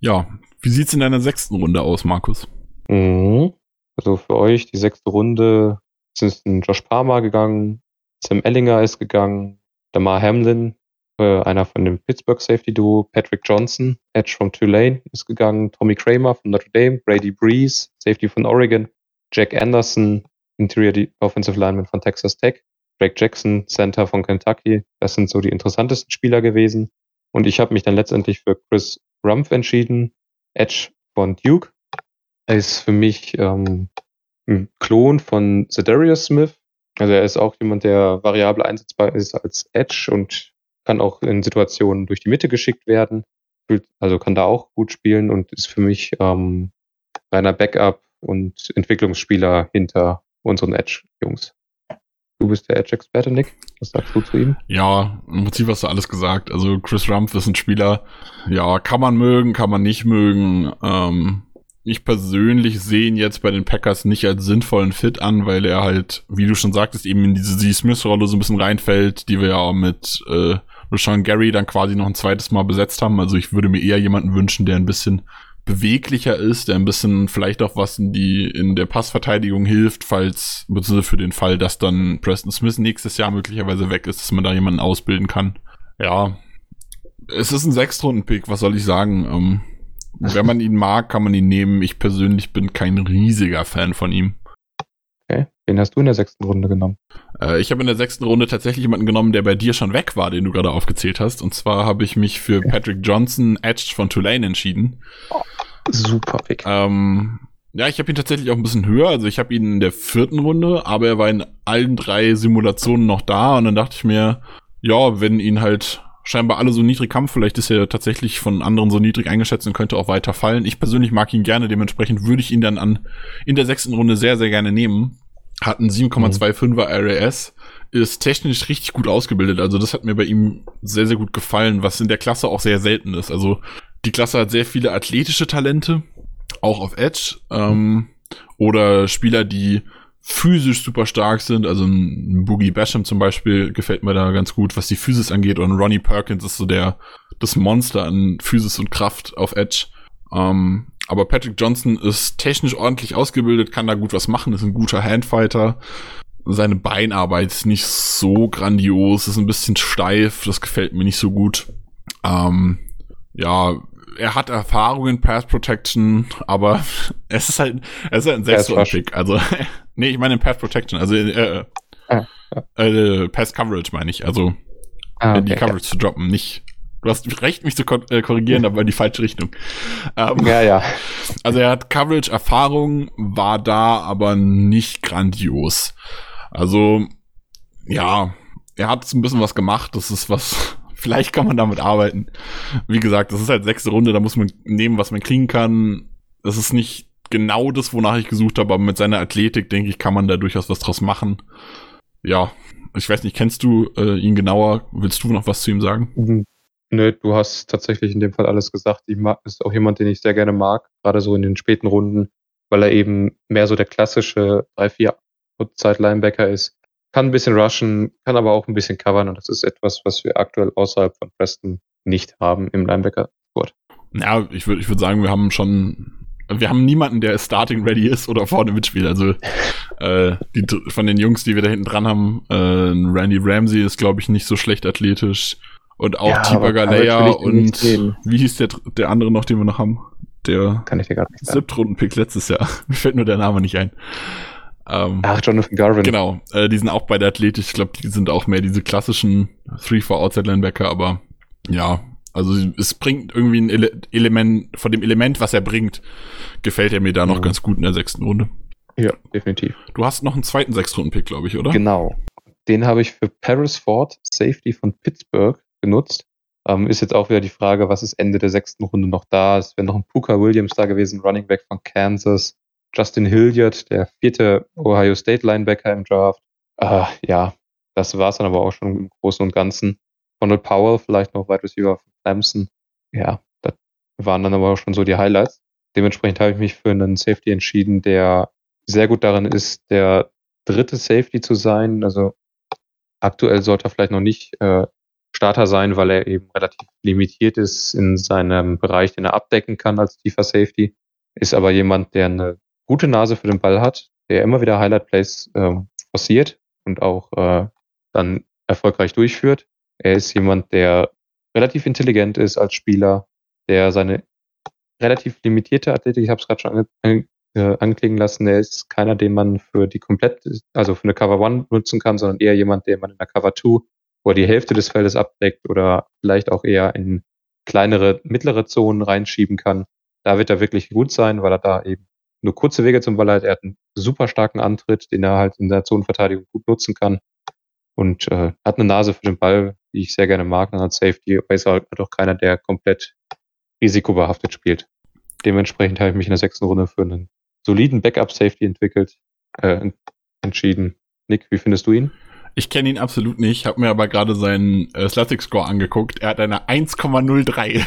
Ja, wie sieht's in deiner sechsten Runde aus, Markus? Mhm. Also für euch die sechste Runde es ein Josh Palmer gegangen, Sam Ellinger ist gegangen, Damar Hamlin, äh, einer von dem Pittsburgh Safety Duo, Patrick Johnson, Edge from Tulane ist gegangen, Tommy Kramer von Notre Dame, Brady Breeze, Safety von Oregon, Jack Anderson, Interior Offensive Lineman von Texas Tech, Drake Jackson, Center von Kentucky. Das sind so die interessantesten Spieler gewesen. Und ich habe mich dann letztendlich für Chris Rumpf entschieden, Edge von Duke. Er ist für mich ähm, ein Klon von Zedarius Smith. Also er ist auch jemand, der variabel einsetzbar ist als Edge und kann auch in Situationen durch die Mitte geschickt werden. Also kann da auch gut spielen und ist für mich ähm, reiner Backup und Entwicklungsspieler hinter unseren Edge-Jungs. Du bist der Edge-Experte, Nick. Was sagst du zu ihm? Ja, im Prinzip hast du alles gesagt. Also Chris Rumpf ist ein Spieler, ja, kann man mögen, kann man nicht mögen. Ähm, ich persönlich sehe ihn jetzt bei den Packers nicht als sinnvollen Fit an, weil er halt, wie du schon sagtest, eben in diese Z. Smith-Rolle so ein bisschen reinfällt, die wir ja mit äh, Rashawn Gary dann quasi noch ein zweites Mal besetzt haben. Also ich würde mir eher jemanden wünschen, der ein bisschen beweglicher ist, der ein bisschen vielleicht auch was in die in der Passverteidigung hilft, falls beziehungsweise für den Fall, dass dann Preston Smith nächstes Jahr möglicherweise weg ist, dass man da jemanden ausbilden kann. Ja, es ist ein Sechstrunden-Pick, was soll ich sagen? Ähm, wenn man ihn mag, kann man ihn nehmen. Ich persönlich bin kein riesiger Fan von ihm. Okay. Wen hast du in der sechsten Runde genommen? Äh, ich habe in der sechsten Runde tatsächlich jemanden genommen, der bei dir schon weg war, den du gerade aufgezählt hast. Und zwar habe ich mich für Patrick Johnson, Edge von Tulane entschieden. Super Pick. Ähm, ja, ich habe ihn tatsächlich auch ein bisschen höher. Also ich habe ihn in der vierten Runde, aber er war in allen drei Simulationen noch da. Und dann dachte ich mir, ja, wenn ihn halt scheinbar alle so niedrig haben, vielleicht ist er tatsächlich von anderen so niedrig eingeschätzt und könnte auch weiter fallen. Ich persönlich mag ihn gerne, dementsprechend würde ich ihn dann an in der sechsten Runde sehr, sehr gerne nehmen. Hat einen 7,25er RAS, ist technisch richtig gut ausgebildet. Also das hat mir bei ihm sehr, sehr gut gefallen, was in der Klasse auch sehr selten ist. Also die Klasse hat sehr viele athletische Talente, auch auf Edge. Ähm, oder Spieler, die physisch super stark sind. Also ein Boogie Basham zum Beispiel gefällt mir da ganz gut, was die Physis angeht. Und Ronnie Perkins ist so der das Monster an Physis und Kraft auf Edge. Ähm, aber Patrick Johnson ist technisch ordentlich ausgebildet, kann da gut was machen, ist ein guter Handfighter. Seine Beinarbeit ist nicht so grandios, ist ein bisschen steif, das gefällt mir nicht so gut. Ähm, ja, er hat Erfahrung in Pass Protection, aber [laughs] es ist halt, es ist halt ein Sechstrunden-Pick. Also, [laughs] nee, ich meine in Pass Protection, also äh, Ah, äh, Pass Coverage meine ich, also Ah, in die Coverage zu droppen, nicht. Du hast recht, mich zu äh, korrigieren, aber in die falsche Richtung. Ähm, Ja, ja. also er hat Coverage-Erfahrung, war da aber nicht grandios. Also ja, er hat ein bisschen was gemacht. Das ist was, [laughs] vielleicht kann man damit arbeiten. Wie gesagt, das ist halt sechste Runde, da muss man nehmen, was man kriegen kann. Das ist nicht genau das, wonach ich gesucht habe, aber mit seiner Athletik, denke ich, kann man da durchaus was draus machen. Ja, ich weiß nicht, kennst du äh, ihn genauer? Willst du noch was zu ihm sagen? Mhm. Nö, du hast tatsächlich in dem Fall alles gesagt. Ich mag, ist auch jemand, den ich sehr gerne mag, gerade so in den späten Runden, weil er eben mehr so der klassische 3-4 Zeit-Linebacker ist. Kann ein bisschen rushen, kann aber auch ein bisschen covern und das ist etwas, was wir aktuell außerhalb von Preston nicht haben im Linebacker-Sport. Ja, ich würde ich würd sagen, wir haben schon wir haben niemanden, der starting ready ist oder vorne mitspielt. Also [laughs] äh, die, von den Jungs, die wir da hinten dran haben, äh, Randy Ramsey ist, glaube ich, nicht so schlecht athletisch. Und auch ja, Tiba Galea und wie hieß der, der andere noch, den wir noch haben? Der Kann ich dir gar nicht sagen. Siebtrunden-Pick letztes Jahr. [laughs] Mir fällt nur der Name nicht ein. Ähm, Ach, Jonathan Garvin. Genau, äh, die sind auch bei der Athletik. Ich glaube, die sind auch mehr diese klassischen 3-4 Outside Linebacker, aber ja, also es bringt irgendwie ein Ele Element, von dem Element, was er bringt, gefällt er mir da noch mhm. ganz gut in der sechsten Runde. Ja, definitiv. Du hast noch einen zweiten Sechstrunden-Pick, glaube ich, oder? Genau. Den habe ich für Paris Ford, Safety von Pittsburgh, genutzt. Ähm, ist jetzt auch wieder die Frage, was ist Ende der sechsten Runde noch da? Es wäre noch ein Puka Williams da gewesen, Running Back von Kansas. Justin Hilliard, der vierte Ohio State Linebacker im Draft. Äh, ja, das war es dann aber auch schon im Großen und Ganzen. Ronald Powell, vielleicht noch Wide Receiver von Clemson. Ja, das waren dann aber auch schon so die Highlights. Dementsprechend habe ich mich für einen Safety entschieden, der sehr gut darin ist, der dritte Safety zu sein. Also aktuell sollte er vielleicht noch nicht äh, Starter sein, weil er eben relativ limitiert ist in seinem Bereich, den er abdecken kann als tiefer Safety. Ist aber jemand, der eine gute Nase für den Ball hat, der immer wieder Highlight Plays äh, forciert und auch äh, dann erfolgreich durchführt. Er ist jemand, der relativ intelligent ist als Spieler, der seine relativ limitierte Athletik, ich habe es gerade schon äh, anklingen lassen, er ist keiner, den man für die komplett, also für eine Cover One nutzen kann, sondern eher jemand, den man in der Cover Two, wo er die Hälfte des Feldes abdeckt oder vielleicht auch eher in kleinere, mittlere Zonen reinschieben kann. Da wird er wirklich gut sein, weil er da eben nur kurze Wege zum Ball hat. Er hat einen super starken Antritt, den er halt in der Zonenverteidigung gut nutzen kann und äh, hat eine Nase für den Ball, die ich sehr gerne mag. Und als Safety ist er halt auch keiner, der komplett risikobehaftet spielt. Dementsprechend habe ich mich in der sechsten Runde für einen soliden Backup-Safety entwickelt, äh, entschieden. Nick, wie findest du ihn? Ich kenne ihn absolut nicht, habe mir aber gerade seinen äh, Slatic Score angeguckt. Er hat eine 1,03.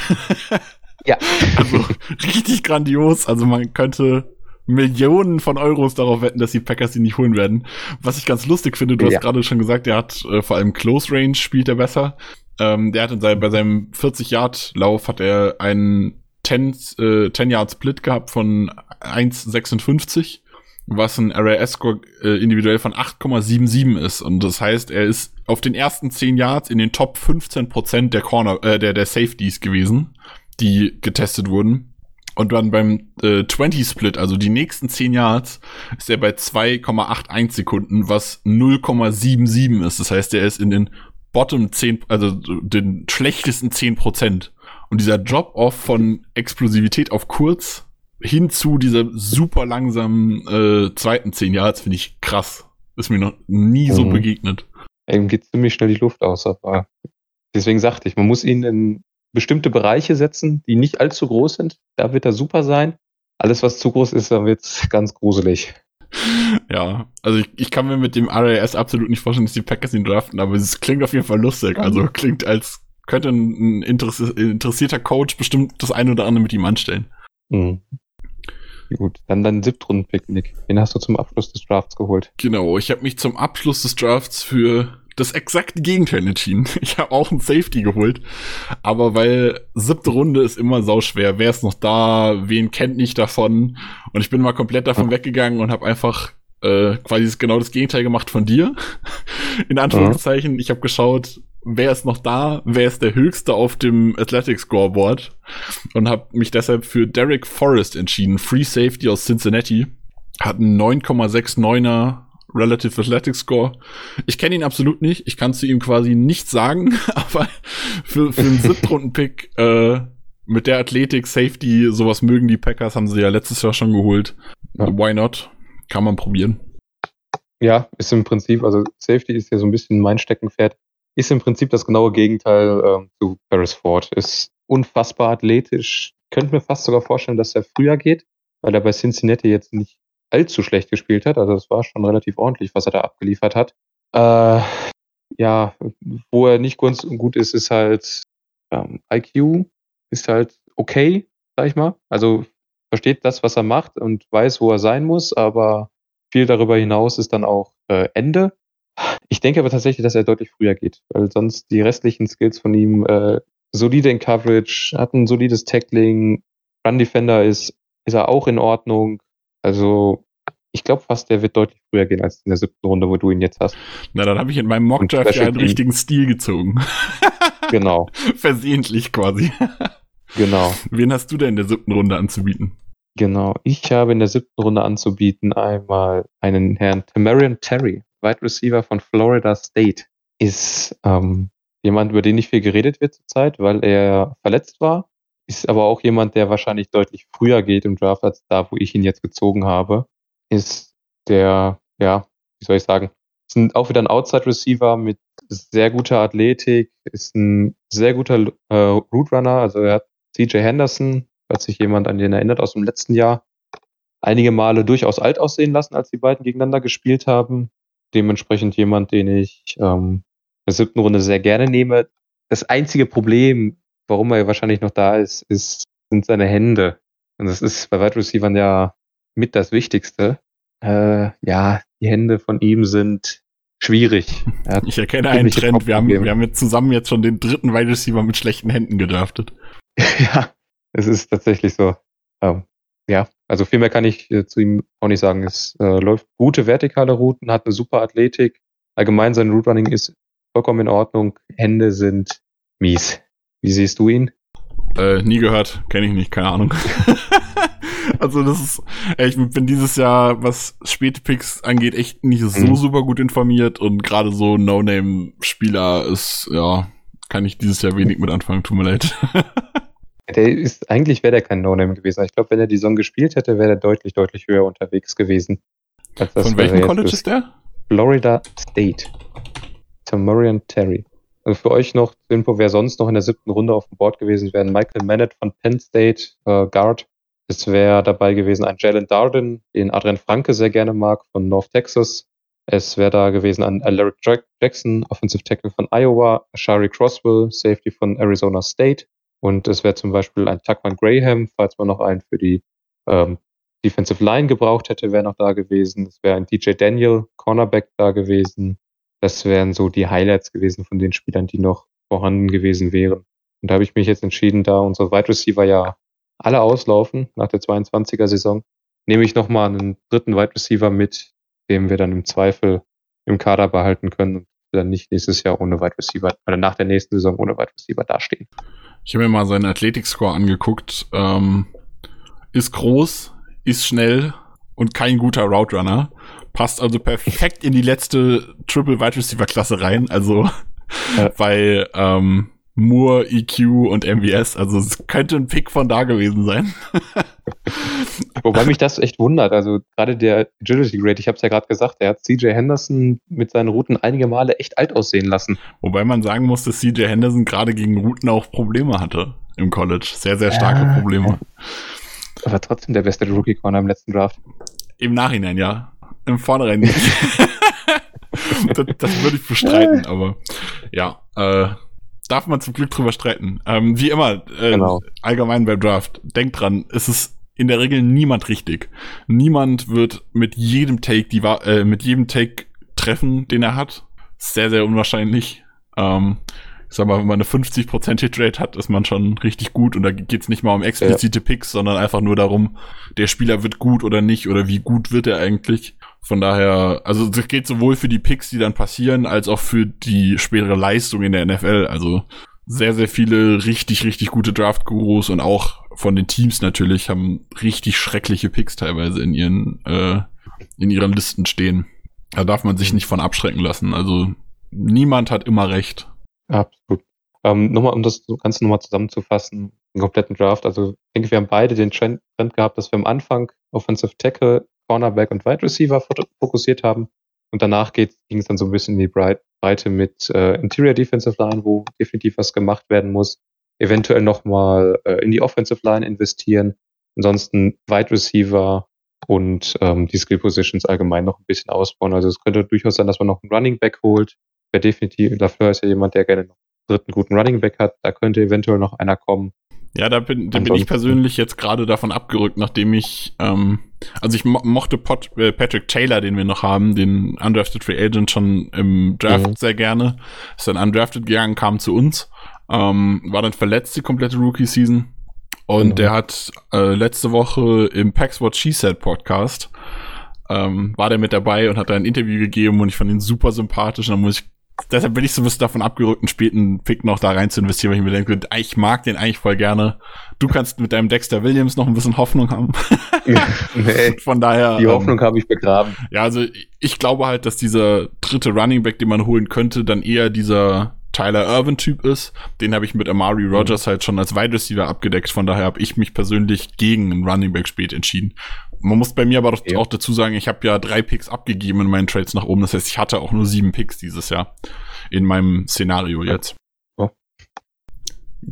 ja. [laughs] Also richtig grandios. Also man könnte Millionen von Euros darauf wetten, dass die Packers ihn nicht holen werden. Was ich ganz lustig finde, du ja. hast gerade schon gesagt, er hat äh, vor allem Close Range spielt er besser. Ähm, der hat in seinem, bei seinem 40-Yard-Lauf hat er einen 10, äh, 10 Yard Split gehabt von 1,56, was ein RAS-Score äh, individuell von 8,77 ist. Und das heißt, er ist auf den ersten 10 Yards in den Top 15 Prozent der Corner, äh, der, der Safeties gewesen, die getestet wurden. Und dann beim äh, 20-Split, also die nächsten 10 Yards, ist er bei 2,81 Sekunden, was 0,77 ist. Das heißt, er ist in den Bottom 10, also den schlechtesten 10 Prozent. Und dieser Drop-Off von Explosivität auf kurz hin zu dieser super langsamen äh, zweiten 10 Yards finde ich krass. Ist mir noch nie mhm. so begegnet. Eben geht ziemlich schnell die Luft aus, aber deswegen sagte ich, man muss ihn in bestimmte Bereiche setzen, die nicht allzu groß sind. Da wird er super sein. Alles, was zu groß ist, dann wird's ganz gruselig. Ja, also ich, ich kann mir mit dem RAS absolut nicht vorstellen, dass die Packers ihn draften, aber es klingt auf jeden Fall lustig. Also klingt als könnte ein interessierter Coach bestimmt das eine oder andere mit ihm anstellen. Mhm. Gut, dann dein Siebtrunden-Picknick. Den hast du zum Abschluss des Drafts geholt. Genau, ich habe mich zum Abschluss des Drafts für das exakte Gegenteil entschieden. [laughs] Ich habe auch ein Safety geholt, aber weil siebte Runde ist immer sauschwer. Wer ist noch da? Wen kennt nicht davon? Und ich bin mal komplett davon weggegangen und habe einfach äh, quasi genau das Gegenteil gemacht von dir. [laughs] In Anführungszeichen. Ich habe geschaut, wer ist noch da? Wer ist der höchste auf dem Athletic Scoreboard? Und habe mich deshalb für Derek Forrest entschieden. Free Safety aus Cincinnati. Hat einen 9,69er Relative Athletic Score. Ich kenne ihn absolut nicht. Ich kann zu ihm quasi nichts sagen, [laughs] aber für, für einen Siebtrunden-Pick äh, mit der Athletik, Safety, sowas mögen die Packers, haben sie ja letztes Jahr schon geholt. Ja. Why not? Kann man probieren. Ja, ist im Prinzip, also Safety ist ja so ein bisschen mein Steckenpferd, ist im Prinzip das genaue Gegenteil ähm, zu Paris Ford. Ist unfassbar athletisch. Könnte mir fast sogar vorstellen, dass er früher geht, weil er bei Cincinnati jetzt nicht allzu schlecht gespielt hat. Also es war schon relativ ordentlich, was er da abgeliefert hat. Äh, ja, wo er nicht ganz gut ist, ist halt ähm, IQ, ist halt okay, sag ich mal. Also versteht das, was er macht und weiß, wo er sein muss, aber viel darüber hinaus ist dann auch äh, Ende. Ich denke aber tatsächlich, dass er deutlich früher geht, weil sonst die restlichen Skills von ihm äh, solide in Coverage, hat ein solides Tackling, Run Defender ist, ist er auch in Ordnung. Also ich glaube fast, der wird deutlich früher gehen als in der siebten Runde, wo du ihn jetzt hast. Na, dann habe ich in meinem Mockdraft ja einen richtigen Stil gezogen. genau. [laughs] Versehentlich quasi. genau. Wen hast du denn in der siebten Runde anzubieten? Genau. Ich habe in der siebten Runde anzubieten einmal einen Herrn Tamarian Terry, Wide Receiver von Florida State. Ist ähm, jemand, über den nicht viel geredet wird zurzeit, weil er verletzt war. Ist aber auch jemand, der wahrscheinlich deutlich früher geht im Draft als da, wo ich ihn jetzt gezogen habe ist der, ja, wie soll ich sagen, ist auch wieder ein Outside Receiver mit sehr guter Athletik, ist ein sehr guter äh, Route Runner, also er hat CJ Henderson, falls sich jemand an den erinnert, aus dem letzten Jahr, einige Male durchaus alt aussehen lassen, als die beiden gegeneinander gespielt haben. Dementsprechend jemand, den ich ähm, in der siebten Runde sehr gerne nehme. Das einzige Problem, warum er wahrscheinlich noch da ist, ist sind seine Hände. Und das ist bei Wide Receivern ja mit das Wichtigste. Äh, ja, die Hände von ihm sind schwierig. [laughs] Ich erkenne einen Trend. Wir haben, wir haben jetzt zusammen jetzt schon den dritten Wide Receiver mit schlechten Händen gedraftet. [laughs] ja, es ist tatsächlich so. Ähm, ja, also viel mehr kann ich äh, zu ihm auch nicht sagen. Es äh, läuft gute vertikale Routen, hat eine super Athletik. Allgemein sein Route Running ist vollkommen in Ordnung. Hände sind mies. Wie siehst du ihn? Äh, nie gehört, kenne ich nicht, keine Ahnung. [laughs] also das ist, ich bin dieses Jahr, was späte Picks angeht, echt nicht so mhm. super gut informiert und gerade so No-Name-Spieler ist, ja, kann ich dieses Jahr wenig mit anfangen, tut mir leid. [laughs] der ist, eigentlich wäre der kein No-Name gewesen. Ich glaube, wenn er die Song gespielt hätte, wäre er deutlich, deutlich höher unterwegs gewesen. Von welchem College ist. ist der? Florida State. Tamarian Terry. Für euch noch zur Info, wer sonst noch in der siebten Runde auf dem Board gewesen wäre, Michael Mannett von Penn State, äh, Guard. Es wäre dabei gewesen ein Jalen Darden, den Adrian Franke sehr gerne mag, von North Texas. Es wäre da gewesen ein Alaric Jackson, Offensive Tackle von Iowa, Shari Crosswell, Safety von Arizona State. Und es wäre zum Beispiel ein Tuckman Graham, falls man noch einen für die ähm, Defensive Line gebraucht hätte, wäre noch da gewesen. Es wäre ein DJ Daniel, Cornerback da gewesen. Das wären so die Highlights gewesen von den Spielern, die noch vorhanden gewesen wären. Und da habe ich mich jetzt entschieden, da unsere Wide Receiver ja alle auslaufen nach der 22er Saison, nehme ich nochmal einen dritten Wide Receiver mit, den wir dann im Zweifel im Kader behalten können und dann nicht nächstes Jahr ohne Wide Receiver oder nach der nächsten Saison ohne Wide Receiver dastehen. Ich habe mir mal seinen Athletik-Score angeguckt. Ähm, ist groß, ist schnell und kein guter Route Runner. Passt also perfekt in die letzte Triple Wide Receiver Klasse rein. Also ja. bei ähm, Moore, EQ und MVS. Also es könnte ein Pick von da gewesen sein. [laughs] Wobei mich das echt wundert. Also gerade der Agility Grade, ich habe es ja gerade gesagt, er hat CJ Henderson mit seinen Routen einige Male echt alt aussehen lassen. Wobei man sagen muss, dass CJ Henderson gerade gegen Routen auch Probleme hatte im College. Sehr, sehr starke ja. Probleme. Aber trotzdem der beste Rookie Corner im letzten Draft. Im Nachhinein, ja. Im Vornherein nicht. [laughs] das, das würde ich bestreiten, aber ja, äh, darf man zum Glück drüber streiten. Ähm, wie immer, äh, genau. allgemein beim Draft, denkt dran, es ist in der Regel niemand richtig. Niemand wird mit jedem Take die äh, mit jedem Take treffen, den er hat. Sehr, sehr unwahrscheinlich. Ähm, ich sag mal, wenn man eine 50% Hitrate hat, ist man schon richtig gut und da geht's nicht mal um explizite ja. Picks, sondern einfach nur darum, der Spieler wird gut oder nicht oder wie gut wird er eigentlich. Von daher, also das geht sowohl für die Picks, die dann passieren, als auch für die spätere Leistung in der NFL. Also sehr, sehr viele richtig, richtig gute Draft-Gurus und auch von den Teams natürlich haben richtig schreckliche Picks teilweise in ihren, äh, in ihren Listen stehen. Da darf man sich nicht von abschrecken lassen. Also niemand hat immer recht. Absolut. Ähm, nochmal, um das Ganze nochmal zusammenzufassen, den kompletten Draft. Also ich denke, wir haben beide den Trend, Trend gehabt, dass wir am Anfang Offensive Tackle, Cornerback und Wide Receiver fokussiert haben. Und danach ging es dann so ein bisschen in die Breite mit äh, Interior Defensive Line, wo definitiv was gemacht werden muss. Eventuell nochmal äh, in die Offensive Line investieren. Ansonsten Wide Receiver und ähm, die Skill Positions allgemein noch ein bisschen ausbauen. Also es könnte durchaus sein, dass man noch einen Running Back holt. Wäre definitiv, Lafleur ist ja jemand, der gerne noch einen dritten guten Running Back hat. Da könnte eventuell noch einer kommen. Ja, da bin, da bin ich persönlich jetzt gerade davon abgerückt, nachdem ich, ähm, also ich mo mochte Pot, äh, Patrick Taylor, den wir noch haben, den Undrafted Free Agent schon im Draft mhm. sehr gerne. Ist dann undrafted gegangen, kam zu uns, ähm, war dann verletzt die komplette Rookie-Season. Und mhm. der hat äh, letzte Woche im Pax What She Said Podcast ähm, war der mit dabei und hat da ein Interview gegeben und ich fand ihn super sympathisch. Und dann muss ich deshalb bin ich so ein bisschen davon abgerückt, einen späten Pick noch da rein zu investieren, weil ich mir denke, ich mag den eigentlich voll gerne. Du kannst mit deinem Dexter Williams noch ein bisschen Hoffnung haben. [laughs] nee, Von daher. Die Hoffnung ähm, habe ich begraben. Ja, also ich glaube halt, dass dieser dritte Running Back, den man holen könnte, dann eher dieser Tyler Irvin-Typ ist. Den habe ich mit Amari Rogers halt schon als Wide Receiver abgedeckt. Von daher habe ich mich persönlich gegen einen Running Back spät entschieden. Man muss bei mir aber doch ja. auch dazu sagen, ich habe ja drei Picks abgegeben in meinen Trades nach oben. Das heißt, ich hatte auch nur sieben Picks dieses Jahr in meinem Szenario jetzt. Oh.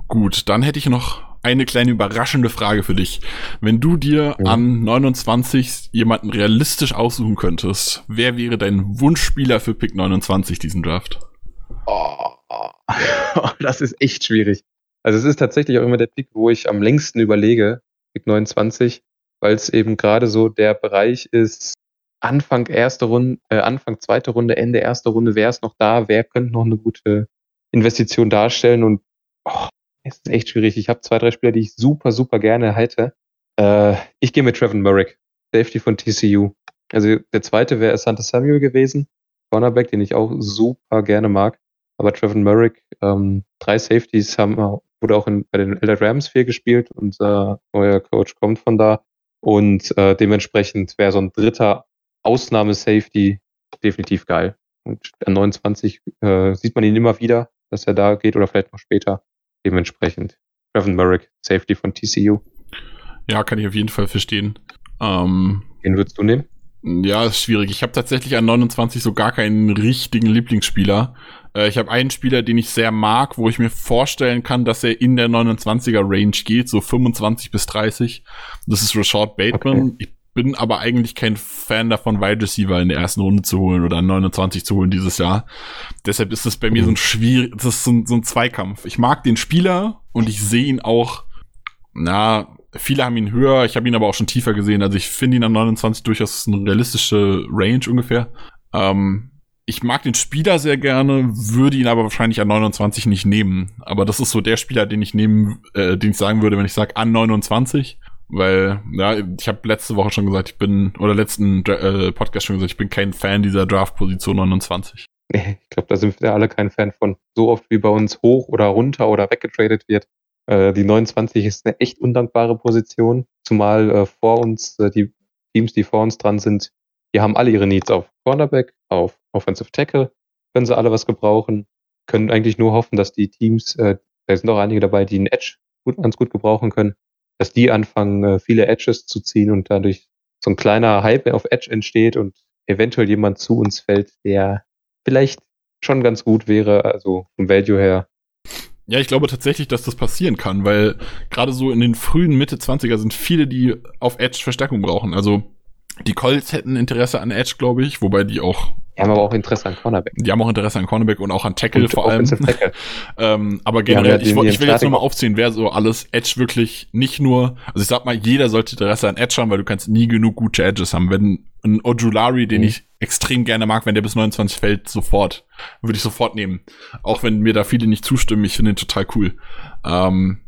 Gut, dann hätte ich noch eine kleine überraschende Frage für dich. Wenn du dir ja. an 29 jemanden realistisch aussuchen könntest, wer wäre dein Wunschspieler für Pick 29 diesen Draft? Oh, [laughs] das ist echt schwierig. Also es ist tatsächlich auch immer der Pick, wo ich am längsten überlege, Pick 29, weil es eben gerade so der Bereich ist, Anfang erste Runde, äh, Anfang zweite Runde, Ende erste Runde, wer ist noch da, wer könnte noch eine gute Investition darstellen und oh, es ist echt schwierig. Ich habe zwei, drei Spieler, die ich super, super gerne hätte. Äh, ich gehe mit Trevor Merrick, Safety von TCU. Also der zweite wäre Santa Samuel gewesen, Cornerback, den ich auch super gerne mag. Aber Trevor Merrick, ähm, drei Safeties haben, wurde auch in, bei den LA Rams viel gespielt. Unser neuer Coach kommt von da. Und äh, dementsprechend wäre so ein dritter Ausnahme-Safety definitiv geil. Und an 29 äh, sieht man ihn immer wieder, dass er da geht oder vielleicht noch später. Dementsprechend. Trevor Merrick, Safety von TCU. Ja, kann ich auf jeden Fall verstehen. Ähm, Den würdest du nehmen? Ja, ist schwierig. Ich habe tatsächlich an 29 so gar keinen richtigen Lieblingsspieler. Äh, ich habe einen Spieler, den ich sehr mag, wo ich mir vorstellen kann, dass er in der 29er Range geht, so 25 bis 30. Das ist Rashad Bateman. Okay. Ich bin aber eigentlich kein Fan davon, Wide Receiver in der ersten Runde zu holen oder 29 zu holen dieses Jahr. Deshalb ist es bei mir so ein schwierig, das ist so ein, so ein Zweikampf. Ich mag den Spieler und ich sehe ihn auch, na, viele haben ihn höher, ich habe ihn aber auch schon tiefer gesehen. Also ich finde ihn an 29 durchaus eine realistische Range ungefähr. Ähm, ich mag den Spieler sehr gerne, würde ihn aber wahrscheinlich an 29 nicht nehmen. Aber das ist so der Spieler, den ich nehmen, äh, den ich sagen würde, wenn ich sage an 29. Weil, ja, ich habe letzte Woche schon gesagt, ich bin, oder letzten äh, Podcast schon gesagt, ich bin kein Fan dieser Draft-Position 29. Nee, [laughs] ich glaube, da sind wir alle kein Fan von. So oft wie bei uns hoch oder runter oder weggetradet wird. Äh, die 29 ist eine echt undankbare Position, zumal äh, vor uns äh, die Teams, die vor uns dran sind, die haben alle ihre Needs auf Cornerback, auf Offensive Tackle, können sie alle was gebrauchen, können eigentlich nur hoffen, dass die Teams, äh, da sind auch einige dabei, die einen Edge gut, ganz gut gebrauchen können, dass die anfangen, äh, viele Edges zu ziehen und dadurch so ein kleiner Hype auf Edge entsteht und eventuell jemand zu uns fällt, der vielleicht schon ganz gut wäre, also vom Value her. Ja, ich glaube tatsächlich, dass das passieren kann, weil gerade so in den frühen Mitte 20er sind viele, die auf Edge Verstärkung brauchen. Also die Colts hätten Interesse an Edge, glaube ich, wobei die auch die haben aber auch Interesse an Cornerback. Die haben auch Interesse an Cornerback und auch an Tackle und vor allem. Tackle. [laughs] ähm, aber generell, ja, ich, ich, will jetzt nochmal aufzählen, wer so alles Edge wirklich nicht nur, also ich sag mal, jeder sollte Interesse an Edge haben, weil du kannst nie genug gute Edges haben. Wenn ein Ojulari, den mhm. ich extrem gerne mag, wenn der bis 29 fällt, sofort, würde ich sofort nehmen. Auch wenn mir da viele nicht zustimmen, ich finde ihn total cool. Ähm,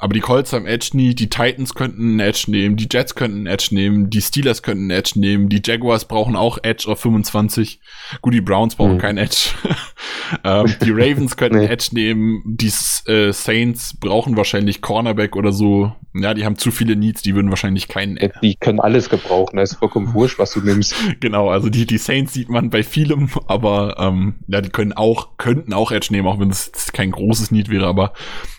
aber die Colts haben Edge nie, die Titans könnten einen Edge nehmen, die Jets könnten einen Edge nehmen, die Steelers könnten einen Edge nehmen, die Jaguars brauchen auch Edge auf 25. Gut, die Browns brauchen mhm. keinen Edge. [laughs] ähm, die Ravens könnten nee. Edge nehmen, die äh, Saints brauchen wahrscheinlich Cornerback oder so. Ja, die haben zu viele Needs, die würden wahrscheinlich keinen. Edge. Die können alles gebrauchen, da ist vollkommen [laughs] wurscht, was du nimmst. genau, also die, die Saints sieht man bei vielem, aber ähm, ja, die können auch, könnten auch Edge nehmen, auch wenn es kein großes Need wäre, aber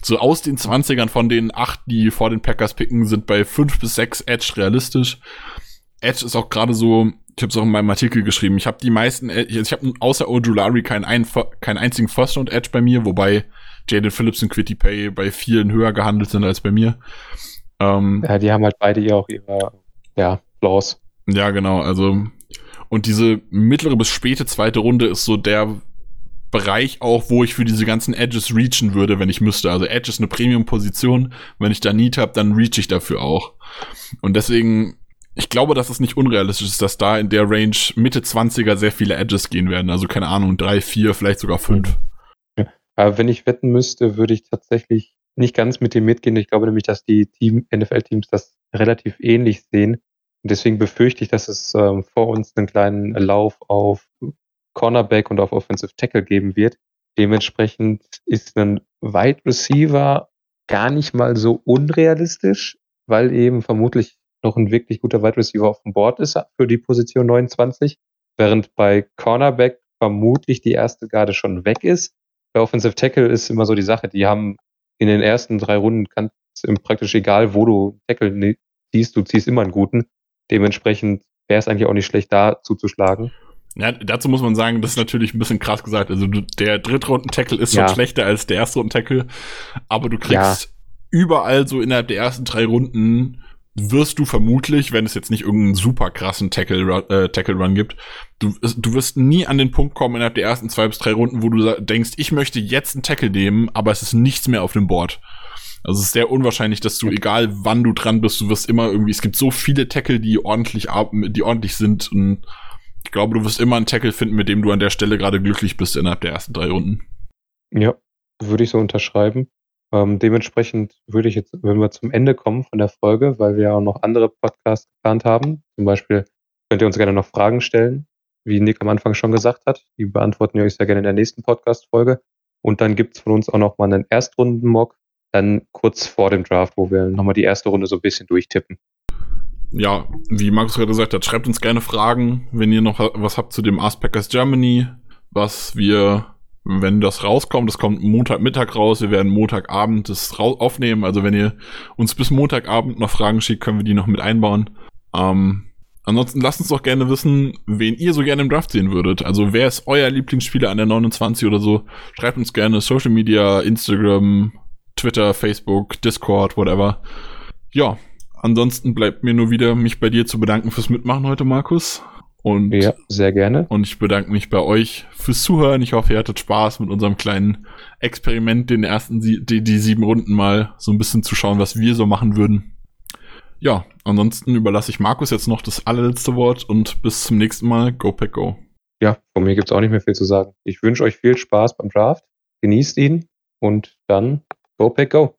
so aus den 20ern von den acht, die vor den Packers picken, sind bei fünf bis sechs Edge realistisch. Edge ist auch gerade so Ich habe es auch in meinem Artikel geschrieben. Ich habe die meisten, ich, ich habe außer Ojulari keinen, ein, keinen einzigen First Round Edge bei mir, wobei Jaden Phillips und Quitty Pay bei vielen höher gehandelt sind als bei mir. Ähm, ja, die haben halt beide ja auch ihre, ja, Flaws. Ja, genau. Also und diese mittlere bis späte zweite Runde ist so der Bereich auch, wo ich für diese ganzen Edges reachen würde, wenn ich müsste. Also Edge ist eine Premium-Position. Wenn ich da Need habe, dann reach ich dafür auch. Und deswegen, ich glaube, dass es nicht unrealistisch ist, dass da in der Range Mitte 20er sehr viele Edges gehen werden. Also keine Ahnung, drei, vier, vielleicht sogar fünf. Ja. Aber wenn ich wetten müsste, würde ich tatsächlich nicht ganz mit dem mitgehen. Ich glaube nämlich, dass die Team, NFL-Teams das relativ ähnlich sehen. Und deswegen befürchte ich, dass es ähm, vor uns einen kleinen Lauf auf Cornerback und auf Offensive Tackle geben wird. Dementsprechend ist ein Wide Receiver gar nicht mal so unrealistisch, weil eben vermutlich noch ein wirklich guter Wide Receiver auf dem Board ist für die Position 29, während bei Cornerback vermutlich die erste Garde schon weg ist. Bei Offensive Tackle ist immer so die Sache, die haben in den ersten drei Runden kannst praktisch egal, wo du Tackle ziehst, du ziehst immer einen guten. Dementsprechend wäre es eigentlich auch nicht schlecht, da zuzuschlagen. Ja, dazu muss man sagen, das ist natürlich ein bisschen krass gesagt. Also du, der Drittrunden-Tackle ist schon ja. schlechter als der Erstrunden-Tackle, aber du kriegst ja. überall so innerhalb der ersten drei Runden wirst du vermutlich, wenn es jetzt nicht irgendeinen super krassen Tackle, äh, Tackle Run gibt, du, du wirst nie an den Punkt kommen innerhalb der ersten zwei bis drei Runden, wo du denkst, ich möchte jetzt einen Tackle nehmen, aber es ist nichts mehr auf dem Board. Also es ist sehr unwahrscheinlich, dass du, egal wann du dran bist, du wirst immer irgendwie, es gibt so viele Tackle, die ordentlich, die ordentlich sind und ich glaube, du wirst immer einen Tackle finden, mit dem du an der Stelle gerade glücklich bist innerhalb der ersten drei Runden. Ja, würde ich so unterschreiben. Ähm, dementsprechend würde ich jetzt, wenn wir zum Ende kommen von der Folge, weil wir ja auch noch andere Podcasts geplant haben, zum Beispiel könnt ihr uns gerne noch Fragen stellen, wie Nick am Anfang schon gesagt hat. Die beantworten wir euch sehr gerne in der nächsten Podcast-Folge. Und dann gibt's von uns auch noch mal einen Erstrunden-Mock, dann kurz vor dem Draft, wo wir nochmal die erste Runde so ein bisschen durchtippen ja, wie Markus gerade gesagt hat, schreibt uns gerne Fragen, wenn ihr noch was habt zu dem Ask Germany, was wir, wenn das rauskommt, das kommt Montagmittag raus, wir werden Montagabend das aufnehmen, also wenn ihr uns bis Montagabend noch Fragen schickt, können wir die noch mit einbauen. Ähm, ansonsten lasst uns doch gerne wissen, wen ihr so gerne im Draft sehen würdet. Also wer ist euer Lieblingsspieler an der 29 oder so? Schreibt uns gerne Social Media, Instagram, Twitter, Facebook, Discord, whatever. Ja, Ansonsten bleibt mir nur wieder, mich bei dir zu bedanken fürs Mitmachen heute, Markus. Und, ja, sehr gerne. Und ich bedanke mich bei euch fürs Zuhören. Ich hoffe, ihr hattet Spaß mit unserem kleinen Experiment, den ersten, die, die sieben Runden mal so ein bisschen zu schauen, was wir so machen würden. Ja, ansonsten überlasse ich Markus jetzt noch das allerletzte Wort und bis zum nächsten Mal. Go Pack Go. Ja, von mir gibt's auch nicht mehr viel zu sagen. Ich wünsche euch viel Spaß beim Draft. Genießt ihn und dann Go Pack Go.